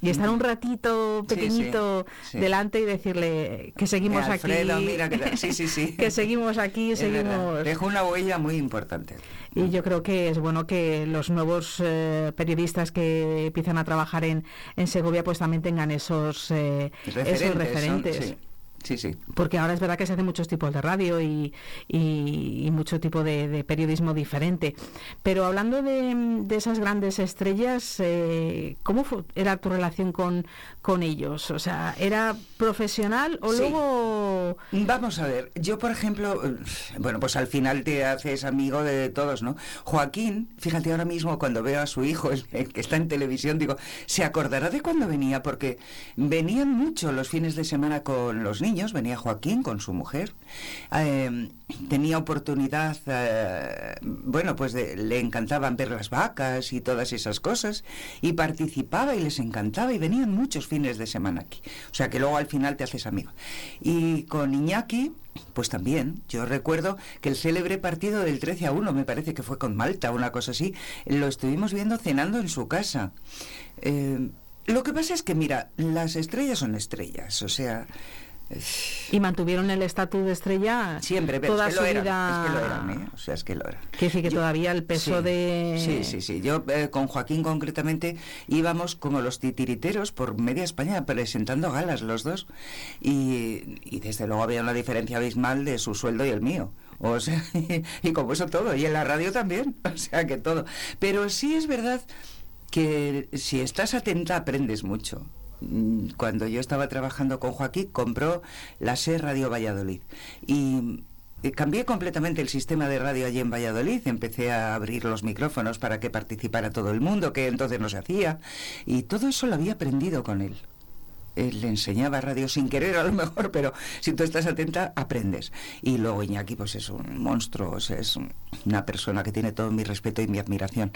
[SPEAKER 2] y estar un ratito pequeñito delante y decirle que seguimos
[SPEAKER 21] eh, Alfredo,
[SPEAKER 2] aquí
[SPEAKER 21] mira que, sí, sí, sí.
[SPEAKER 2] que seguimos aquí seguimos.
[SPEAKER 21] Dejó una huella muy importante.
[SPEAKER 2] Y yo creo que es bueno que los nuevos eh, periodistas que empiezan a trabajar en, en Segovia pues también tengan esos, eh,
[SPEAKER 21] referentes,
[SPEAKER 2] esos referentes.
[SPEAKER 21] sí. Sí, sí.
[SPEAKER 2] Porque ahora es verdad que se hacen muchos tipos de radio y, y, y mucho tipo de, de, periodismo diferente. Pero hablando de, de esas grandes estrellas, eh, ¿cómo fue, era tu relación con, con ellos? O sea, ¿era profesional o
[SPEAKER 21] Sí.
[SPEAKER 2] luego...?
[SPEAKER 21] Vamos a ver, yo por ejemplo, eh, bueno, pues al final te haces amigo de todos, ¿no? Joaquín, fíjate ahora mismo cuando veo a su hijo, el, el que está en televisión, digo, se acordará de cuando venía, porque venían mucho los fines de semana con los niños, venía Joaquín con su mujer, eh, tenía oportunidad, eh, bueno, pues de- le encantaban ver las vacas y todas esas cosas, y participaba y les encantaba, y venían muchos fines de semana aquí. O sea que luego al final te haces amigo. Y con Iñaki, pues también, yo recuerdo que el célebre partido del 13 a 1, me parece que fue con Malta, una cosa así, lo estuvimos viendo cenando en su casa. Eh, lo que pasa es que, mira, las estrellas son estrellas, o sea...
[SPEAKER 2] Y mantuvieron el estatus de estrella
[SPEAKER 21] Siempre, pero
[SPEAKER 2] toda
[SPEAKER 21] es que
[SPEAKER 2] su
[SPEAKER 21] lo eran,
[SPEAKER 2] vida.
[SPEAKER 21] es que lo eran, ¿eh? o sea, es que lo eran.
[SPEAKER 2] Quiere decir que
[SPEAKER 21] Yo-
[SPEAKER 2] todavía el peso
[SPEAKER 21] sí,
[SPEAKER 2] de...
[SPEAKER 21] Sí, sí, sí. Yo eh, con Joaquín concretamente íbamos como los titiriteros por media España presentando galas los dos y, y desde luego había una diferencia abismal de su sueldo y el mío. O sea, y, como eso todo, y en la radio también, o sea que todo. Pero sí es verdad que si estás atenta aprendes mucho. Mm, Cuando yo estaba trabajando con Joaquín, compró la SER Radio Valladolid. Y eh, cambié completamente el sistema de radio allí en Valladolid. Empecé a abrir los micrófonos para que participara todo el mundo, que entonces no se hacía. Y todo eso lo había aprendido con él. Él le enseñaba radio sin querer a lo mejor, pero si tú estás atenta, aprendes. Y luego Iñaki, pues es un monstruo, es un- una persona que tiene todo mi respeto y mi admiración.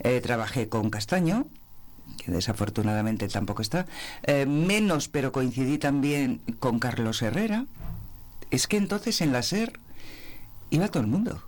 [SPEAKER 21] Eh, trabajé con Castaño, que desafortunadamente tampoco está, eh, menos, pero coincidí también con Carlos Herrera. Es que entonces en la SER iba todo el mundo.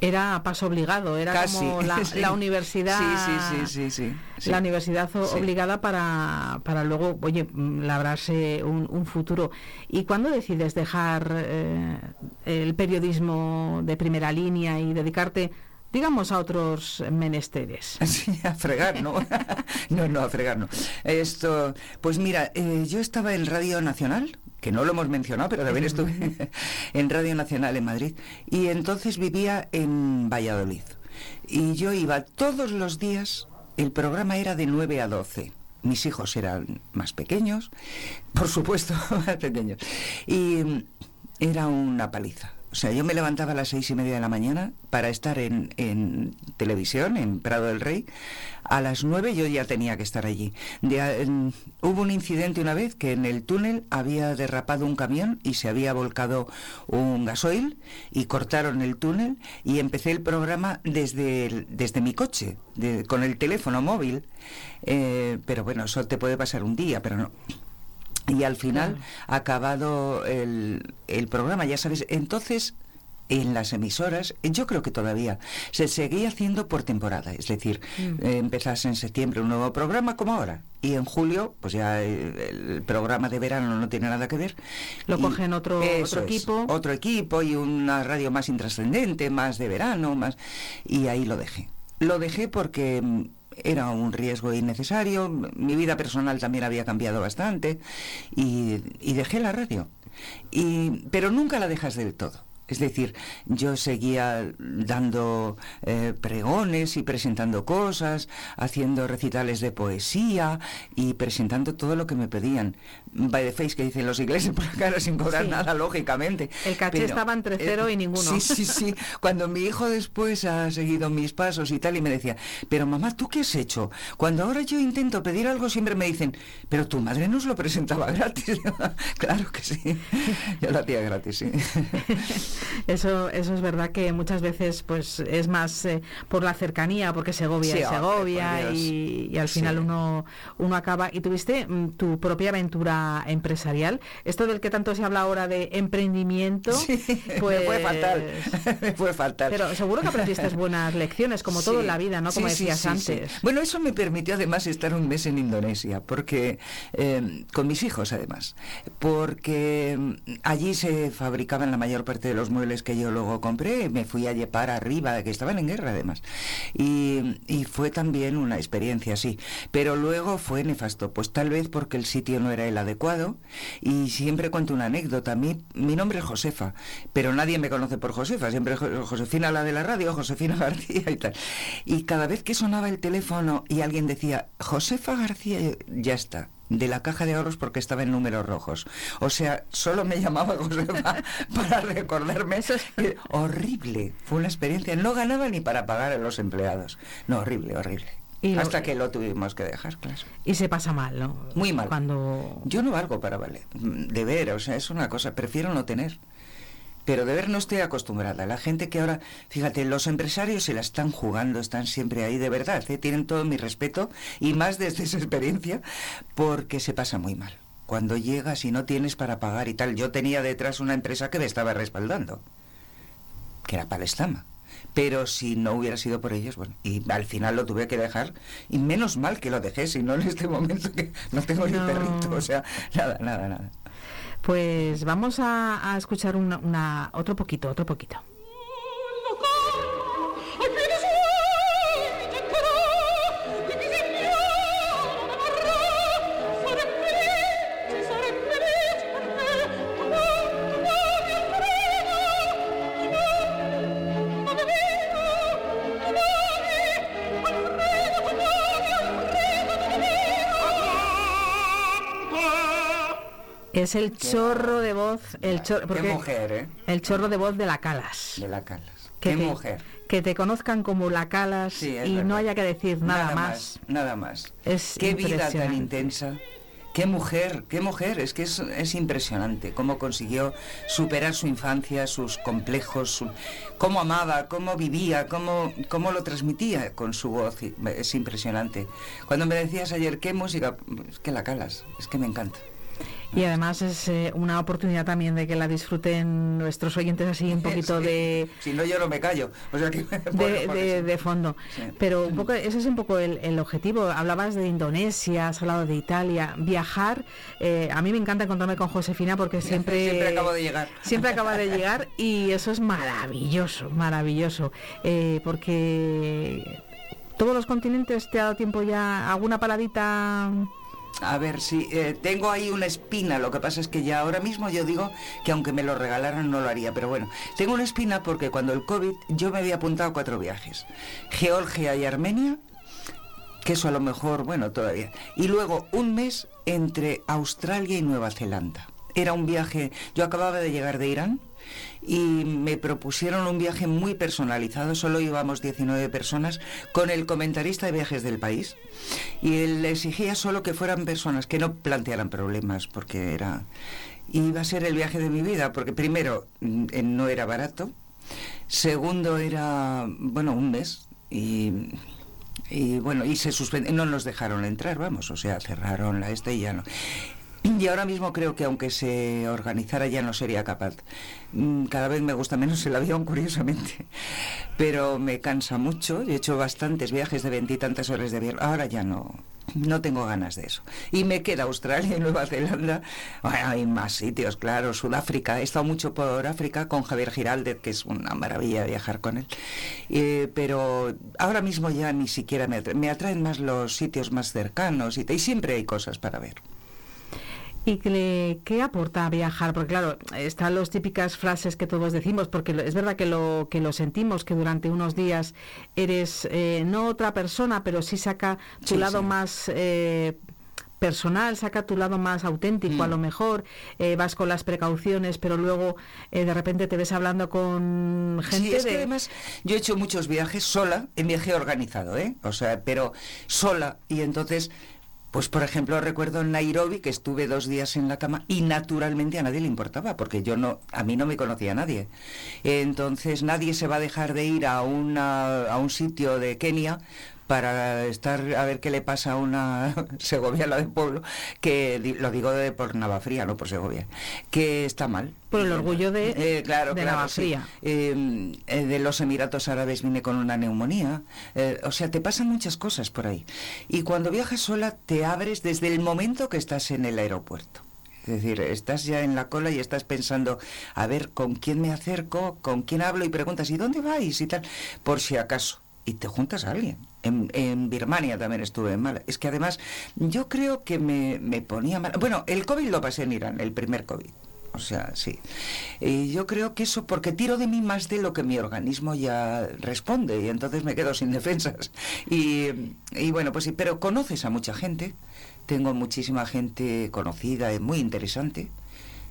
[SPEAKER 2] Era paso obligado, era
[SPEAKER 21] Casi,
[SPEAKER 2] como la,
[SPEAKER 21] sí.
[SPEAKER 2] la universidad.
[SPEAKER 21] Sí, sí, sí, sí.
[SPEAKER 2] La universidad obligada para, para luego, oye, labrarse un, un futuro. ¿Y cuándo decides dejar eh, el periodismo de primera línea y dedicarte, digamos, a otros menesteres?
[SPEAKER 21] Sí, a fregar, ¿no? no, no, a fregar, no. Esto, pues mira, eh, yo estaba en Radio Nacional, que no lo hemos mencionado, pero también estuve en Radio Nacional en Madrid, y entonces vivía en Valladolid. Y yo iba todos los días, el programa era de 9 a 12. Mis hijos eran más pequeños, por supuesto, más pequeños. Y era una paliza. O sea, yo me levantaba a las seis y media de la mañana para estar en, en televisión, en Prado del Rey. A las nueve yo ya tenía que estar allí. De hubo un incidente una vez que en el túnel había derrapado un camión y se había volcado un gasoil y cortaron el túnel y empecé el programa desde, desde mi coche, de- con el teléfono móvil. Eh, pero bueno, eso te puede pasar un día, pero no. Y al final, acabado el, el programa, ya sabes, entonces en las emisoras, yo creo que todavía se seguía haciendo por temporada, es decir,
[SPEAKER 2] Mm.
[SPEAKER 21] eh, empezás en septiembre un nuevo programa como ahora, y en julio, pues ya el, programa de verano no tiene nada que ver.
[SPEAKER 2] Lo
[SPEAKER 21] Y
[SPEAKER 2] cogen otro-
[SPEAKER 21] es,
[SPEAKER 2] equipo.
[SPEAKER 21] otro equipo y una radio más intrascendente, más de verano, más y ahí lo dejé. Lo dejé porque era un riesgo innecesario, mi vida personal también había cambiado bastante y, dejé la radio. Y, pero nunca la dejas del todo. Es decir, yo seguía dando eh, pregones y presentando cosas, haciendo recitales de poesía y presentando todo lo que me pedían. By the face que dicen los ingleses por la cara sin cobrar
[SPEAKER 2] Sí.
[SPEAKER 21] nada, lógicamente.
[SPEAKER 2] El caché estaba entre cero y ninguno.
[SPEAKER 21] Sí, sí, sí. Cuando mi hijo después ha seguido mis pasos y tal, y me decía, pero mamá, ¿tú qué has hecho? Cuando ahora yo intento pedir algo, siempre me dicen, pero tu madre nos lo presentaba gratis. claro que sí. Yo lo hacía gratis, sí.
[SPEAKER 2] Eso, eso es verdad que muchas veces pues es más eh, por la cercanía, porque Segovia
[SPEAKER 21] Sí,
[SPEAKER 2] es
[SPEAKER 21] hombre,
[SPEAKER 2] Segovia y, y al final
[SPEAKER 21] Sí.
[SPEAKER 2] uno, uno acaba. Y tuviste mm, tu propia aventura empresarial. Esto del que tanto se habla ahora de emprendimiento, pues
[SPEAKER 21] me fue fatal. me fue fatal.
[SPEAKER 2] Pero seguro que aprendiste buenas lecciones, como todo
[SPEAKER 21] Sí,
[SPEAKER 2] en la vida, ¿no? Como
[SPEAKER 21] sí, sí,
[SPEAKER 2] decías
[SPEAKER 21] sí, sí.
[SPEAKER 2] antes.
[SPEAKER 21] Bueno, eso me permitió además estar un mes en Indonesia, porque eh, con mis hijos además, porque mm, allí se fabricaban la mayor parte de los muebles que yo luego compré, me fui a llevar arriba, que estaban en guerra además, y, y fue también una experiencia así, pero luego fue nefasto, pues tal vez porque el sitio no era el adecuado, y siempre cuento una anécdota, mi, mi nombre es Josefa, pero nadie me conoce por Josefa, siempre Josefina la de la radio, Josefina García y tal. Y cada vez que sonaba el teléfono y alguien decía, Josefa García, ya está. De la caja de ahorros porque estaba en números rojos. O sea, solo me llamaba Josefa para recordarme. que- horrible. Fue una experiencia. No ganaba ni para pagar a los empleados. No, horrible, horrible.
[SPEAKER 2] Y lo-
[SPEAKER 21] Hasta que lo tuvimos que dejar, claro.
[SPEAKER 2] Y se pasa mal, ¿no?
[SPEAKER 21] Muy mal.
[SPEAKER 2] Cuando
[SPEAKER 21] Yo no valgo para valer. De ver, o sea, es una cosa. Prefiero no tener. Pero de ver no estoy acostumbrada. La gente que ahora, fíjate, los empresarios se la están jugando, están siempre ahí de verdad, ¿eh? tienen todo mi respeto y más desde esa experiencia porque se pasa muy mal. Cuando llegas y no tienes para pagar y tal, yo tenía detrás una empresa que me estaba respaldando, que era Palestama. Pero si no hubiera sido por ellos, bueno, y al final lo tuve que dejar, y menos mal que lo dejé, si no en este momento que no tengo ni perrito, o sea, nada, nada, nada.
[SPEAKER 2] Pues vamos a, escuchar una, una- otro poquito, otro poquito. Es el chorro de voz, el chorro,
[SPEAKER 21] Qué mujer, ¿eh?
[SPEAKER 2] el chorro de voz de la Calas.
[SPEAKER 21] De la Calas.
[SPEAKER 2] Que
[SPEAKER 21] Qué mujer.
[SPEAKER 2] Que te conozcan como la Calas
[SPEAKER 21] Sí,
[SPEAKER 2] y no haya que decir nada, más.
[SPEAKER 21] Nada más.
[SPEAKER 2] Es
[SPEAKER 21] Qué vida tan intensa. Qué mujer, qué mujer. Es que es, es impresionante cómo consiguió superar su infancia, sus complejos, su- cómo amaba, cómo vivía, cómo, cómo lo transmitía con su voz. Es impresionante. Cuando me decías ayer qué música, es que la calas, es que me encanta.
[SPEAKER 2] Y además es eh, una oportunidad también de que la disfruten nuestros oyentes así un poquito
[SPEAKER 21] Sí.
[SPEAKER 2] de,
[SPEAKER 21] Si no, yo no me callo. O sea que,
[SPEAKER 2] de, de- de fondo.
[SPEAKER 21] Sí.
[SPEAKER 2] Pero un poco, ese es un poco el, el objetivo. Hablabas de Indonesia, has hablado de Italia, viajar. eh, a mí me encanta encontrarme con Josefina porque siempre...
[SPEAKER 21] Siempre acabo de llegar.
[SPEAKER 2] Siempre acaba de llegar y eso es maravilloso, maravilloso. eh, porque todos los continentes te ha dado tiempo ya alguna paradita...
[SPEAKER 21] A ver, sí, eh, tengo ahí una espina, lo que pasa es que ya ahora mismo yo digo que aunque me lo regalaran no lo haría, pero bueno, tengo una espina porque cuando el COVID yo me había apuntado a cuatro viajes, Georgia y Armenia, que eso a lo mejor, bueno, todavía, y luego un mes entre Australia y Nueva Zelanda. Era un viaje, yo acababa de llegar de Irán y me propusieron un viaje muy personalizado, solo íbamos 19 personas, con el comentarista de viajes del país. Y él exigía solo que fueran personas que no plantearan problemas, porque era... Iba a ser el viaje de mi vida, porque primero mm, no era barato, segundo era, bueno, un mes, y bueno, y se suspendió, no nos dejaron entrar, vamos, o sea, cerraron la este y ya no. Y ahora mismo creo que aunque se organizara ya no sería capaz. Mm, Cada vez me gusta menos el avión, curiosamente. Pero me cansa mucho. He hecho bastantes viajes de veintitantas horas de avión. Ahora ya no, no tengo ganas de eso. Y me queda Australia y Nueva Zelanda. Hay más sitios, claro. Sudáfrica. He estado mucho por África con Javier Giraldez, que es una maravilla viajar con él. Eh, pero ahora mismo ya ni siquiera me, atra- me atraen más los sitios más cercanos y, y siempre hay cosas para ver.
[SPEAKER 2] ¿Y qué, le- qué aporta viajar? Porque claro, están las típicas frases que todos decimos, porque es verdad que lo, que lo sentimos, que durante unos días eres eh, no otra persona, pero sí saca tu
[SPEAKER 21] Sí,
[SPEAKER 2] lado
[SPEAKER 21] sí.
[SPEAKER 2] más... eh, personal, saca tu lado más auténtico, a
[SPEAKER 21] Mm.
[SPEAKER 2] lo mejor eh, vas con las precauciones, pero luego eh, de repente te ves hablando con gente
[SPEAKER 21] Sí, es
[SPEAKER 2] de...
[SPEAKER 21] que además yo he hecho muchos viajes sola, en viaje organizado, ¿eh? O sea, pero sola. Y entonces, pues por ejemplo, recuerdo en Nairobi que estuve dos días en la cama y naturalmente a nadie le importaba, porque yo no, a mí no me conocía nadie. Entonces nadie se va a dejar de ir a, una, a un sitio de Kenia para estar a ver qué le pasa a una segoviana de pueblo, que lo digo de, por Navafría, no por Segovia, que está mal.
[SPEAKER 2] Por el orgullo de,
[SPEAKER 21] Eh, claro,
[SPEAKER 2] de
[SPEAKER 21] claro,
[SPEAKER 2] Navafría.
[SPEAKER 21] sí. Eh, eh, de los Emiratos Árabes vine con una neumonía. Eh, o sea, te pasan muchas cosas por ahí. Y cuando viajas sola, te abres desde el momento que estás en el aeropuerto. Es decir, estás ya en la cola y estás pensando, a ver, ¿con quién me acerco? ¿Con quién hablo? Y preguntas, ¿y dónde vais? Y tal, por si acaso. Y te juntas a alguien. En, en Birmania también estuve mal. Es que además, yo creo que me, me ponía mal. Bueno, el COVID lo pasé en Irán, el primer COVID. O sea, sí. Y yo creo que eso, porque tiro de mí más de lo que mi organismo ya responde, y entonces me quedo sin defensas. Y, y bueno, pues sí, pero conoces a mucha gente. Tengo muchísima gente conocida muy interesante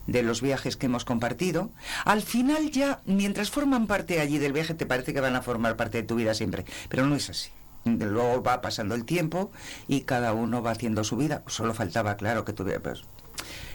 [SPEAKER 21] de los viajes que hemos compartido. Al final ya, mientras forman parte allí del viaje, te parece que van a formar parte de tu vida siempre, pero no es así. Luego va pasando el tiempo y cada uno va haciendo su vida. Solo faltaba, claro, que tuviera... Pues,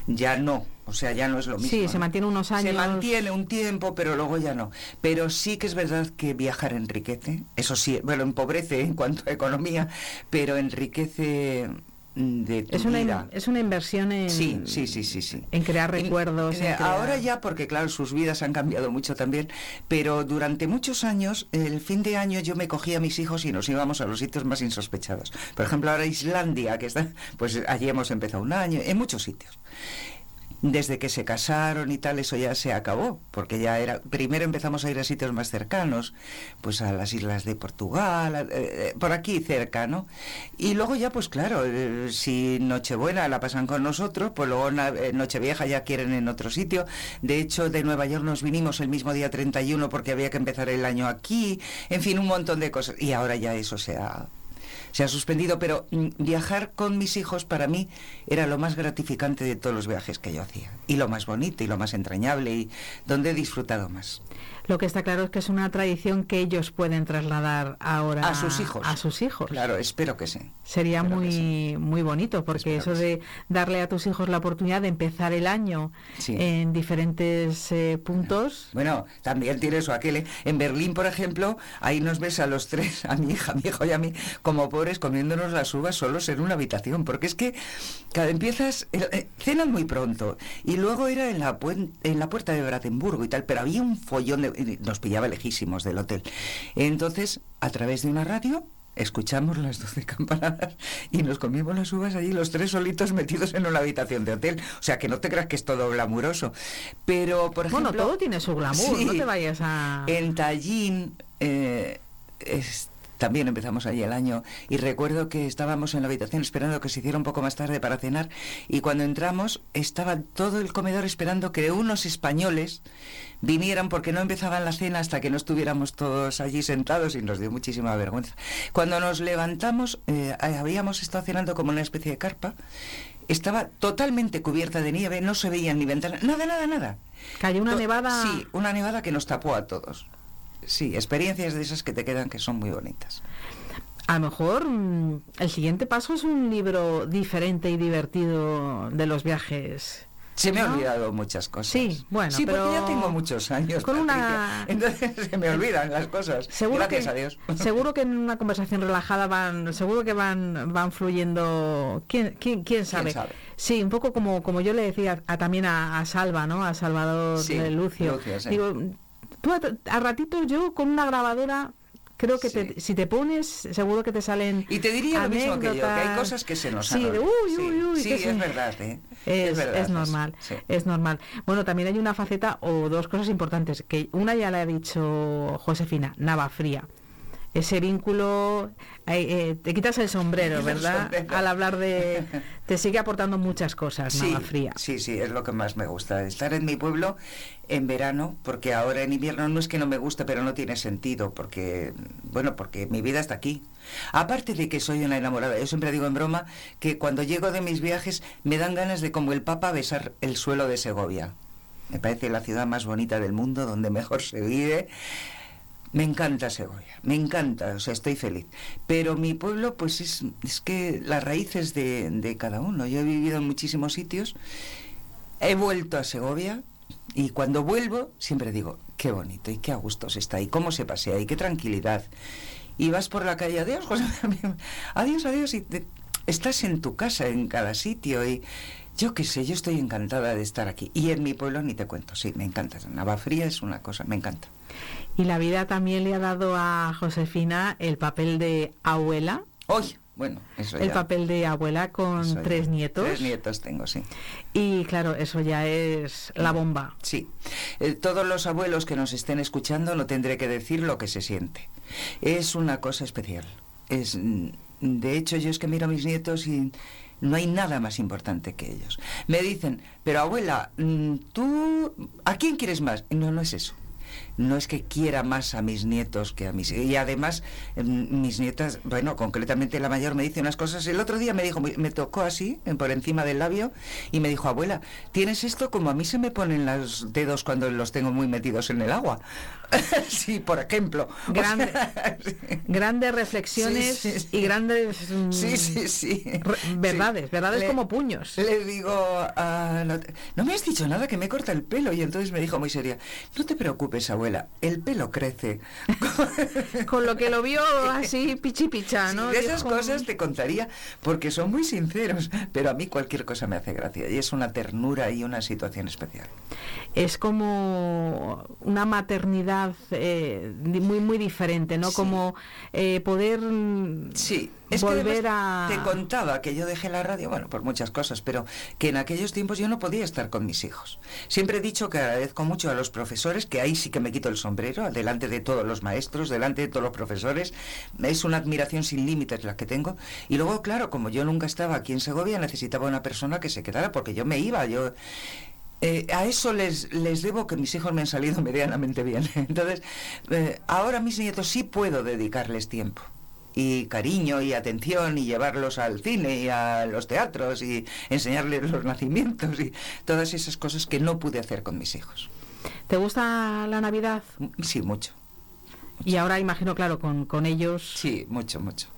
[SPEAKER 21] ya no, o sea, ya no es lo mismo.
[SPEAKER 2] Sí, se mantiene unos
[SPEAKER 21] Se
[SPEAKER 2] años.
[SPEAKER 21] mantiene un tiempo, pero luego ya no. Pero sí que es verdad que viajar enriquece, eso sí, bueno, empobrece en cuanto a economía, pero enriquece de tu
[SPEAKER 2] Es una,
[SPEAKER 21] vida.
[SPEAKER 2] es una inversión en,
[SPEAKER 21] Sí, sí, sí, sí, sí.
[SPEAKER 2] en crear recuerdos.
[SPEAKER 21] Eh,
[SPEAKER 2] en crear-
[SPEAKER 21] Ahora ya, porque claro, sus vidas han cambiado mucho también, pero durante muchos años, el fin de año yo me cogía a mis hijos y nos íbamos a los sitios más insospechados. Por ejemplo, ahora Islandia, que está, pues allí hemos empezado un año, en muchos sitios. Desde que se casaron y tal, eso ya se acabó, porque ya era, primero empezamos a ir a sitios más cercanos, pues a las islas de Portugal, eh, eh, por aquí cerca, ¿no? Y luego ya, pues claro, eh, si Nochebuena la pasan con nosotros, pues luego eh, Nochevieja ya quieren en otro sitio. De hecho, de Nueva York nos vinimos el mismo día 31 porque había que empezar el año aquí, en fin, un montón de cosas. Y ahora ya eso se ha, se ha suspendido, pero mm, viajar con mis hijos para mí era lo más gratificante de todos los viajes que yo hacía. Y lo más bonito y lo más entrañable y donde he disfrutado más.
[SPEAKER 2] Lo que está claro es que es una tradición que ellos pueden trasladar ahora
[SPEAKER 21] A sus hijos.
[SPEAKER 2] A sus hijos.
[SPEAKER 21] Claro, espero que sí.
[SPEAKER 2] Sería
[SPEAKER 21] Espero
[SPEAKER 2] muy muy bonito porque eso de darle a tus hijos la oportunidad de empezar el año
[SPEAKER 21] Sí.
[SPEAKER 2] en diferentes eh, puntos.
[SPEAKER 21] Bueno, también tiene eso aquel. ¿eh? En Berlín, por ejemplo, ahí nos ves a los tres, a mi hija, a mi hijo y a mí, como pobres comiéndonos las uvas solos en una habitación. Porque es que cada empiezas, eh, eh, cenan muy pronto. Y luego era en la, puen- en la puerta de Bratenburgo y tal, pero había un follón, de, y nos pillaba lejísimos del hotel. Entonces, a través de una radio, escuchamos las 12 campanadas y nos comimos las uvas allí los tres solitos metidos en una habitación de hotel. O sea, que no te creas que es todo glamuroso. Pero, por ejemplo...
[SPEAKER 2] Bueno, todo tiene su glamour, no te vayas a...
[SPEAKER 21] En Tallín eh, es- también empezamos allí el año y recuerdo que estábamos en la habitación esperando que se hiciera un poco más tarde para cenar y cuando entramos estaba todo el comedor esperando que unos españoles vinieran porque no empezaban la cena hasta que no estuviéramos todos allí sentados y nos dio muchísima vergüenza. Cuando nos levantamos, eh, habíamos estado cenando como una especie de carpa estaba totalmente cubierta de nieve, no se veían ni ventanas, nada, nada, nada.
[SPEAKER 2] Cayó una nevada.
[SPEAKER 21] Sí, una nevada que nos tapó a todos. Sí, experiencias de esas que te quedan que son muy bonitas.
[SPEAKER 2] A lo mejor mm, el siguiente paso es un libro diferente y divertido de los viajes.
[SPEAKER 21] Se me han
[SPEAKER 2] ¿No?
[SPEAKER 21] olvidado muchas cosas.
[SPEAKER 2] Sí, bueno,
[SPEAKER 21] Sí,
[SPEAKER 2] pero
[SPEAKER 21] porque ya tengo muchos años.
[SPEAKER 2] con una-.
[SPEAKER 21] Entonces se me olvidan las cosas.
[SPEAKER 2] Seguro
[SPEAKER 21] Gracias
[SPEAKER 2] que,
[SPEAKER 21] a Dios.
[SPEAKER 2] Seguro que en una conversación relajada van, seguro que van, van fluyendo. ¿Quién, quién, quién sabe?
[SPEAKER 21] sabe?
[SPEAKER 2] Sí, un poco como, como yo le decía a- también a, a Salva, ¿no? A Salvador
[SPEAKER 21] Sí,
[SPEAKER 2] de Lucio.
[SPEAKER 21] Lucio, sí.
[SPEAKER 2] Digo, tú a, a ratito yo con una grabadora. Creo que te- si te pones, seguro que te salen.
[SPEAKER 21] Y te diría lo mismo que yo, que hay
[SPEAKER 2] anécdotas.
[SPEAKER 21] cosas que se nos
[SPEAKER 2] Sí,
[SPEAKER 21] han
[SPEAKER 2] de
[SPEAKER 21] olvidado.
[SPEAKER 2] uy, uy, uy.
[SPEAKER 21] Sí,
[SPEAKER 2] que
[SPEAKER 21] sí,
[SPEAKER 2] se-
[SPEAKER 21] es verdad, ¿eh?
[SPEAKER 2] Es,
[SPEAKER 21] Es verdad,
[SPEAKER 2] es
[SPEAKER 21] es-
[SPEAKER 2] normal,
[SPEAKER 21] sí.
[SPEAKER 2] es normal. Bueno, también hay una faceta o dos cosas importantes, que una ya le ha dicho Josefina, Nava Fría. Ese vínculo, eh, te quitas el sombrero,
[SPEAKER 21] El
[SPEAKER 2] ¿verdad?
[SPEAKER 21] sombrero.
[SPEAKER 2] Al hablar de... Te sigue aportando muchas cosas,
[SPEAKER 21] Sí,
[SPEAKER 2] Fría.
[SPEAKER 21] sí, sí, es lo que más me gusta. Estar en mi pueblo en verano, porque ahora en invierno no es que no me guste, pero no tiene sentido, porque, bueno, porque mi vida está aquí. Aparte de que soy una enamorada, yo siempre digo en broma que cuando llego de mis viajes me dan ganas de, como el Papa, besar el suelo de Segovia. Me parece la ciudad más bonita del mundo, donde mejor se vive. Me encanta Segovia, me encanta, o sea, estoy feliz. Pero mi pueblo, pues es, es que las raíces de, de cada uno. Yo he vivido en muchísimos sitios, he vuelto a Segovia y cuando vuelvo siempre digo, qué bonito y qué a gusto se está y cómo se pasea y qué tranquilidad. Y vas por la calle, adiós, José, adiós, adiós, y te- estás en tu casa, en cada sitio y yo qué sé, yo estoy encantada de estar aquí. Y en mi pueblo ni te cuento, sí, me encanta. Navafría es una cosa, me encanta.
[SPEAKER 2] Y la vida también le ha dado a Josefina el papel de abuela.
[SPEAKER 21] Hoy, bueno, eso
[SPEAKER 2] El
[SPEAKER 21] ya.
[SPEAKER 2] papel de abuela con
[SPEAKER 21] Eso ya.
[SPEAKER 2] tres nietos.
[SPEAKER 21] Tres nietos tengo, sí.
[SPEAKER 2] Y claro, eso ya es la bomba.
[SPEAKER 21] Sí. Eh, todos los abuelos que nos estén escuchando no tendré que decir lo que se siente. Es una cosa especial. Es, mm, de hecho, yo es que miro a mis nietos y no hay nada más importante que ellos. Me dicen, pero abuela, mm, ¿tú a quién quieres más? No, no es eso. No es que quiera más a mis nietos que a mis... Y además, mm, mis nietas, bueno, concretamente la mayor me dice unas cosas. El otro día me dijo, me tocó así, por encima del labio, y me dijo, abuela, tienes esto como a mí se me ponen los dedos cuando los tengo muy metidos en el agua. sí, por ejemplo. O
[SPEAKER 2] Grandes reflexiones
[SPEAKER 21] Sí, sí, sí.
[SPEAKER 2] y grandes mm,
[SPEAKER 21] Sí, sí, sí.
[SPEAKER 2] re- verdades, verdades
[SPEAKER 21] Le-
[SPEAKER 2] como puños.
[SPEAKER 21] Le digo, otra, no me has dicho nada que me corta el pelo. Y entonces me dijo muy seria, no te preocupes, abuela, el pelo crece.
[SPEAKER 2] Con lo que lo vio así pichi picha, ¿no?
[SPEAKER 21] Esas cosas te contaría porque son muy sinceros, pero a mí cualquier cosa me hace gracia y es una ternura y una situación especial.
[SPEAKER 2] Es como una maternidad eh, muy muy diferente, ¿no? Como eh, poder mm,
[SPEAKER 21] Sí, es que
[SPEAKER 2] volver
[SPEAKER 21] además
[SPEAKER 2] a
[SPEAKER 21] te contaba que yo dejé la radio, bueno, por muchas cosas, pero que en aquellos tiempos yo no podía estar con mis hijos. Siempre he dicho que agradezco mucho a los profesores, que ahí sí que me quito el sombrero, delante de todos los maestros, delante de todos los profesores. Es una admiración sin límites la que tengo. Y luego, claro, como yo nunca estaba aquí en Segovia, necesitaba una persona que se quedara, porque yo me iba, yo... Eh, a eso les, les debo que mis hijos me han salido medianamente bien. Entonces, eh, ahora mis nietos sí puedo dedicarles tiempo y cariño y atención y llevarlos al cine y a los teatros y enseñarles los nacimientos y todas esas cosas que no pude hacer con mis hijos.
[SPEAKER 2] ¿Te gusta la Navidad?
[SPEAKER 21] Sí, mucho.
[SPEAKER 2] Y ahora imagino, claro, con, con ellos
[SPEAKER 21] Sí, mucho, mucho.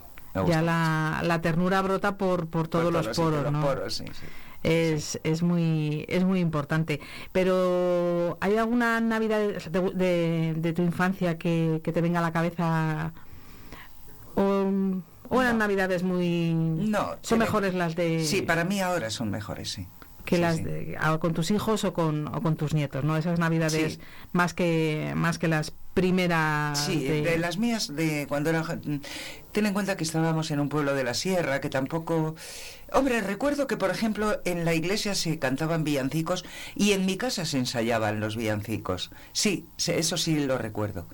[SPEAKER 2] Ya la, la ternura brota por, por todos los poros,
[SPEAKER 21] los
[SPEAKER 2] ¿no?
[SPEAKER 21] poros, sí, sí.
[SPEAKER 2] Es, es muy es muy importante. Pero ¿hay alguna Navidad de, de- de tu infancia que, que te venga a la cabeza? ¿O, o eran Navidades muy...
[SPEAKER 21] No,
[SPEAKER 2] son mejores las de...
[SPEAKER 21] Sí, para mí ahora son mejores, sí.
[SPEAKER 2] que
[SPEAKER 21] Sí,
[SPEAKER 2] las de- a- con tus hijos o con, o con tus nietos, ¿no? Esas navidades
[SPEAKER 21] Sí.
[SPEAKER 2] más que más que las primeras
[SPEAKER 21] Sí,
[SPEAKER 2] de-
[SPEAKER 21] de las mías de cuando era... jo- Ten en cuenta que estábamos en un pueblo de la sierra, que tampoco... Hombre, recuerdo que, por ejemplo, en la iglesia se cantaban villancicos y en mi casa se ensayaban los villancicos. Sí, eso sí lo recuerdo.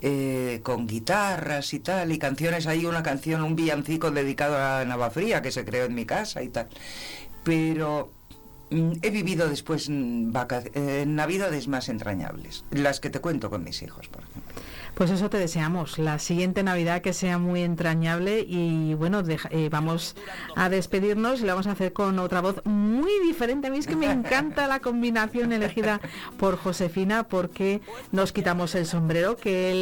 [SPEAKER 21] Eh, con guitarras y tal, y canciones. Hay una canción, un villancico dedicado a Navafría que se creó en mi casa y tal. Pero mm, he vivido después mm, eh, navidades más entrañables, las que te cuento con mis hijos, por ejemplo.
[SPEAKER 2] Pues eso te deseamos. La siguiente Navidad que sea muy entrañable y bueno, deja- eh, vamos a despedirnos y lo vamos a hacer con otra voz muy diferente. A mí es que me encanta la combinación elegida por Josefina porque nos quitamos el sombrero que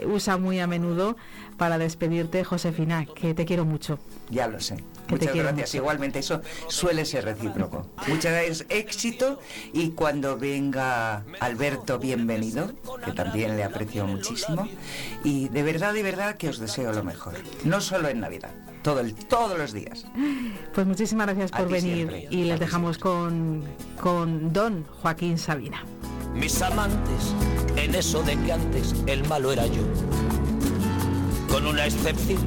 [SPEAKER 2] él usa muy a menudo para despedirte, Josefina, que te quiero mucho.
[SPEAKER 21] Ya lo sé. Muchas gracias.
[SPEAKER 2] mucho.
[SPEAKER 21] Igualmente, eso suele ser recíproco. Muchas gracias, éxito. Y cuando venga Alberto, bienvenido, que también le aprecio muchísimo. Y de verdad, de verdad que os deseo lo mejor. No solo en Navidad, todo el, todos los días.
[SPEAKER 2] Pues muchísimas gracias por venir
[SPEAKER 21] siempre,
[SPEAKER 2] y les dejamos con, con Don Joaquín Sabina.
[SPEAKER 22] mis amantes, en eso de que antes el malo era yo. Con una excepción.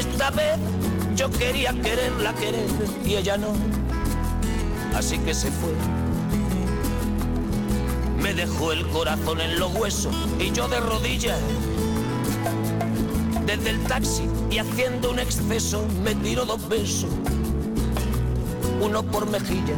[SPEAKER 22] Esta vez yo quería quererla querer y ella no. Así que se fue. Me dejó el corazón en los huesos y yo de rodillas. Desde el taxi y haciendo un exceso me tiró dos besos. Uno por mejilla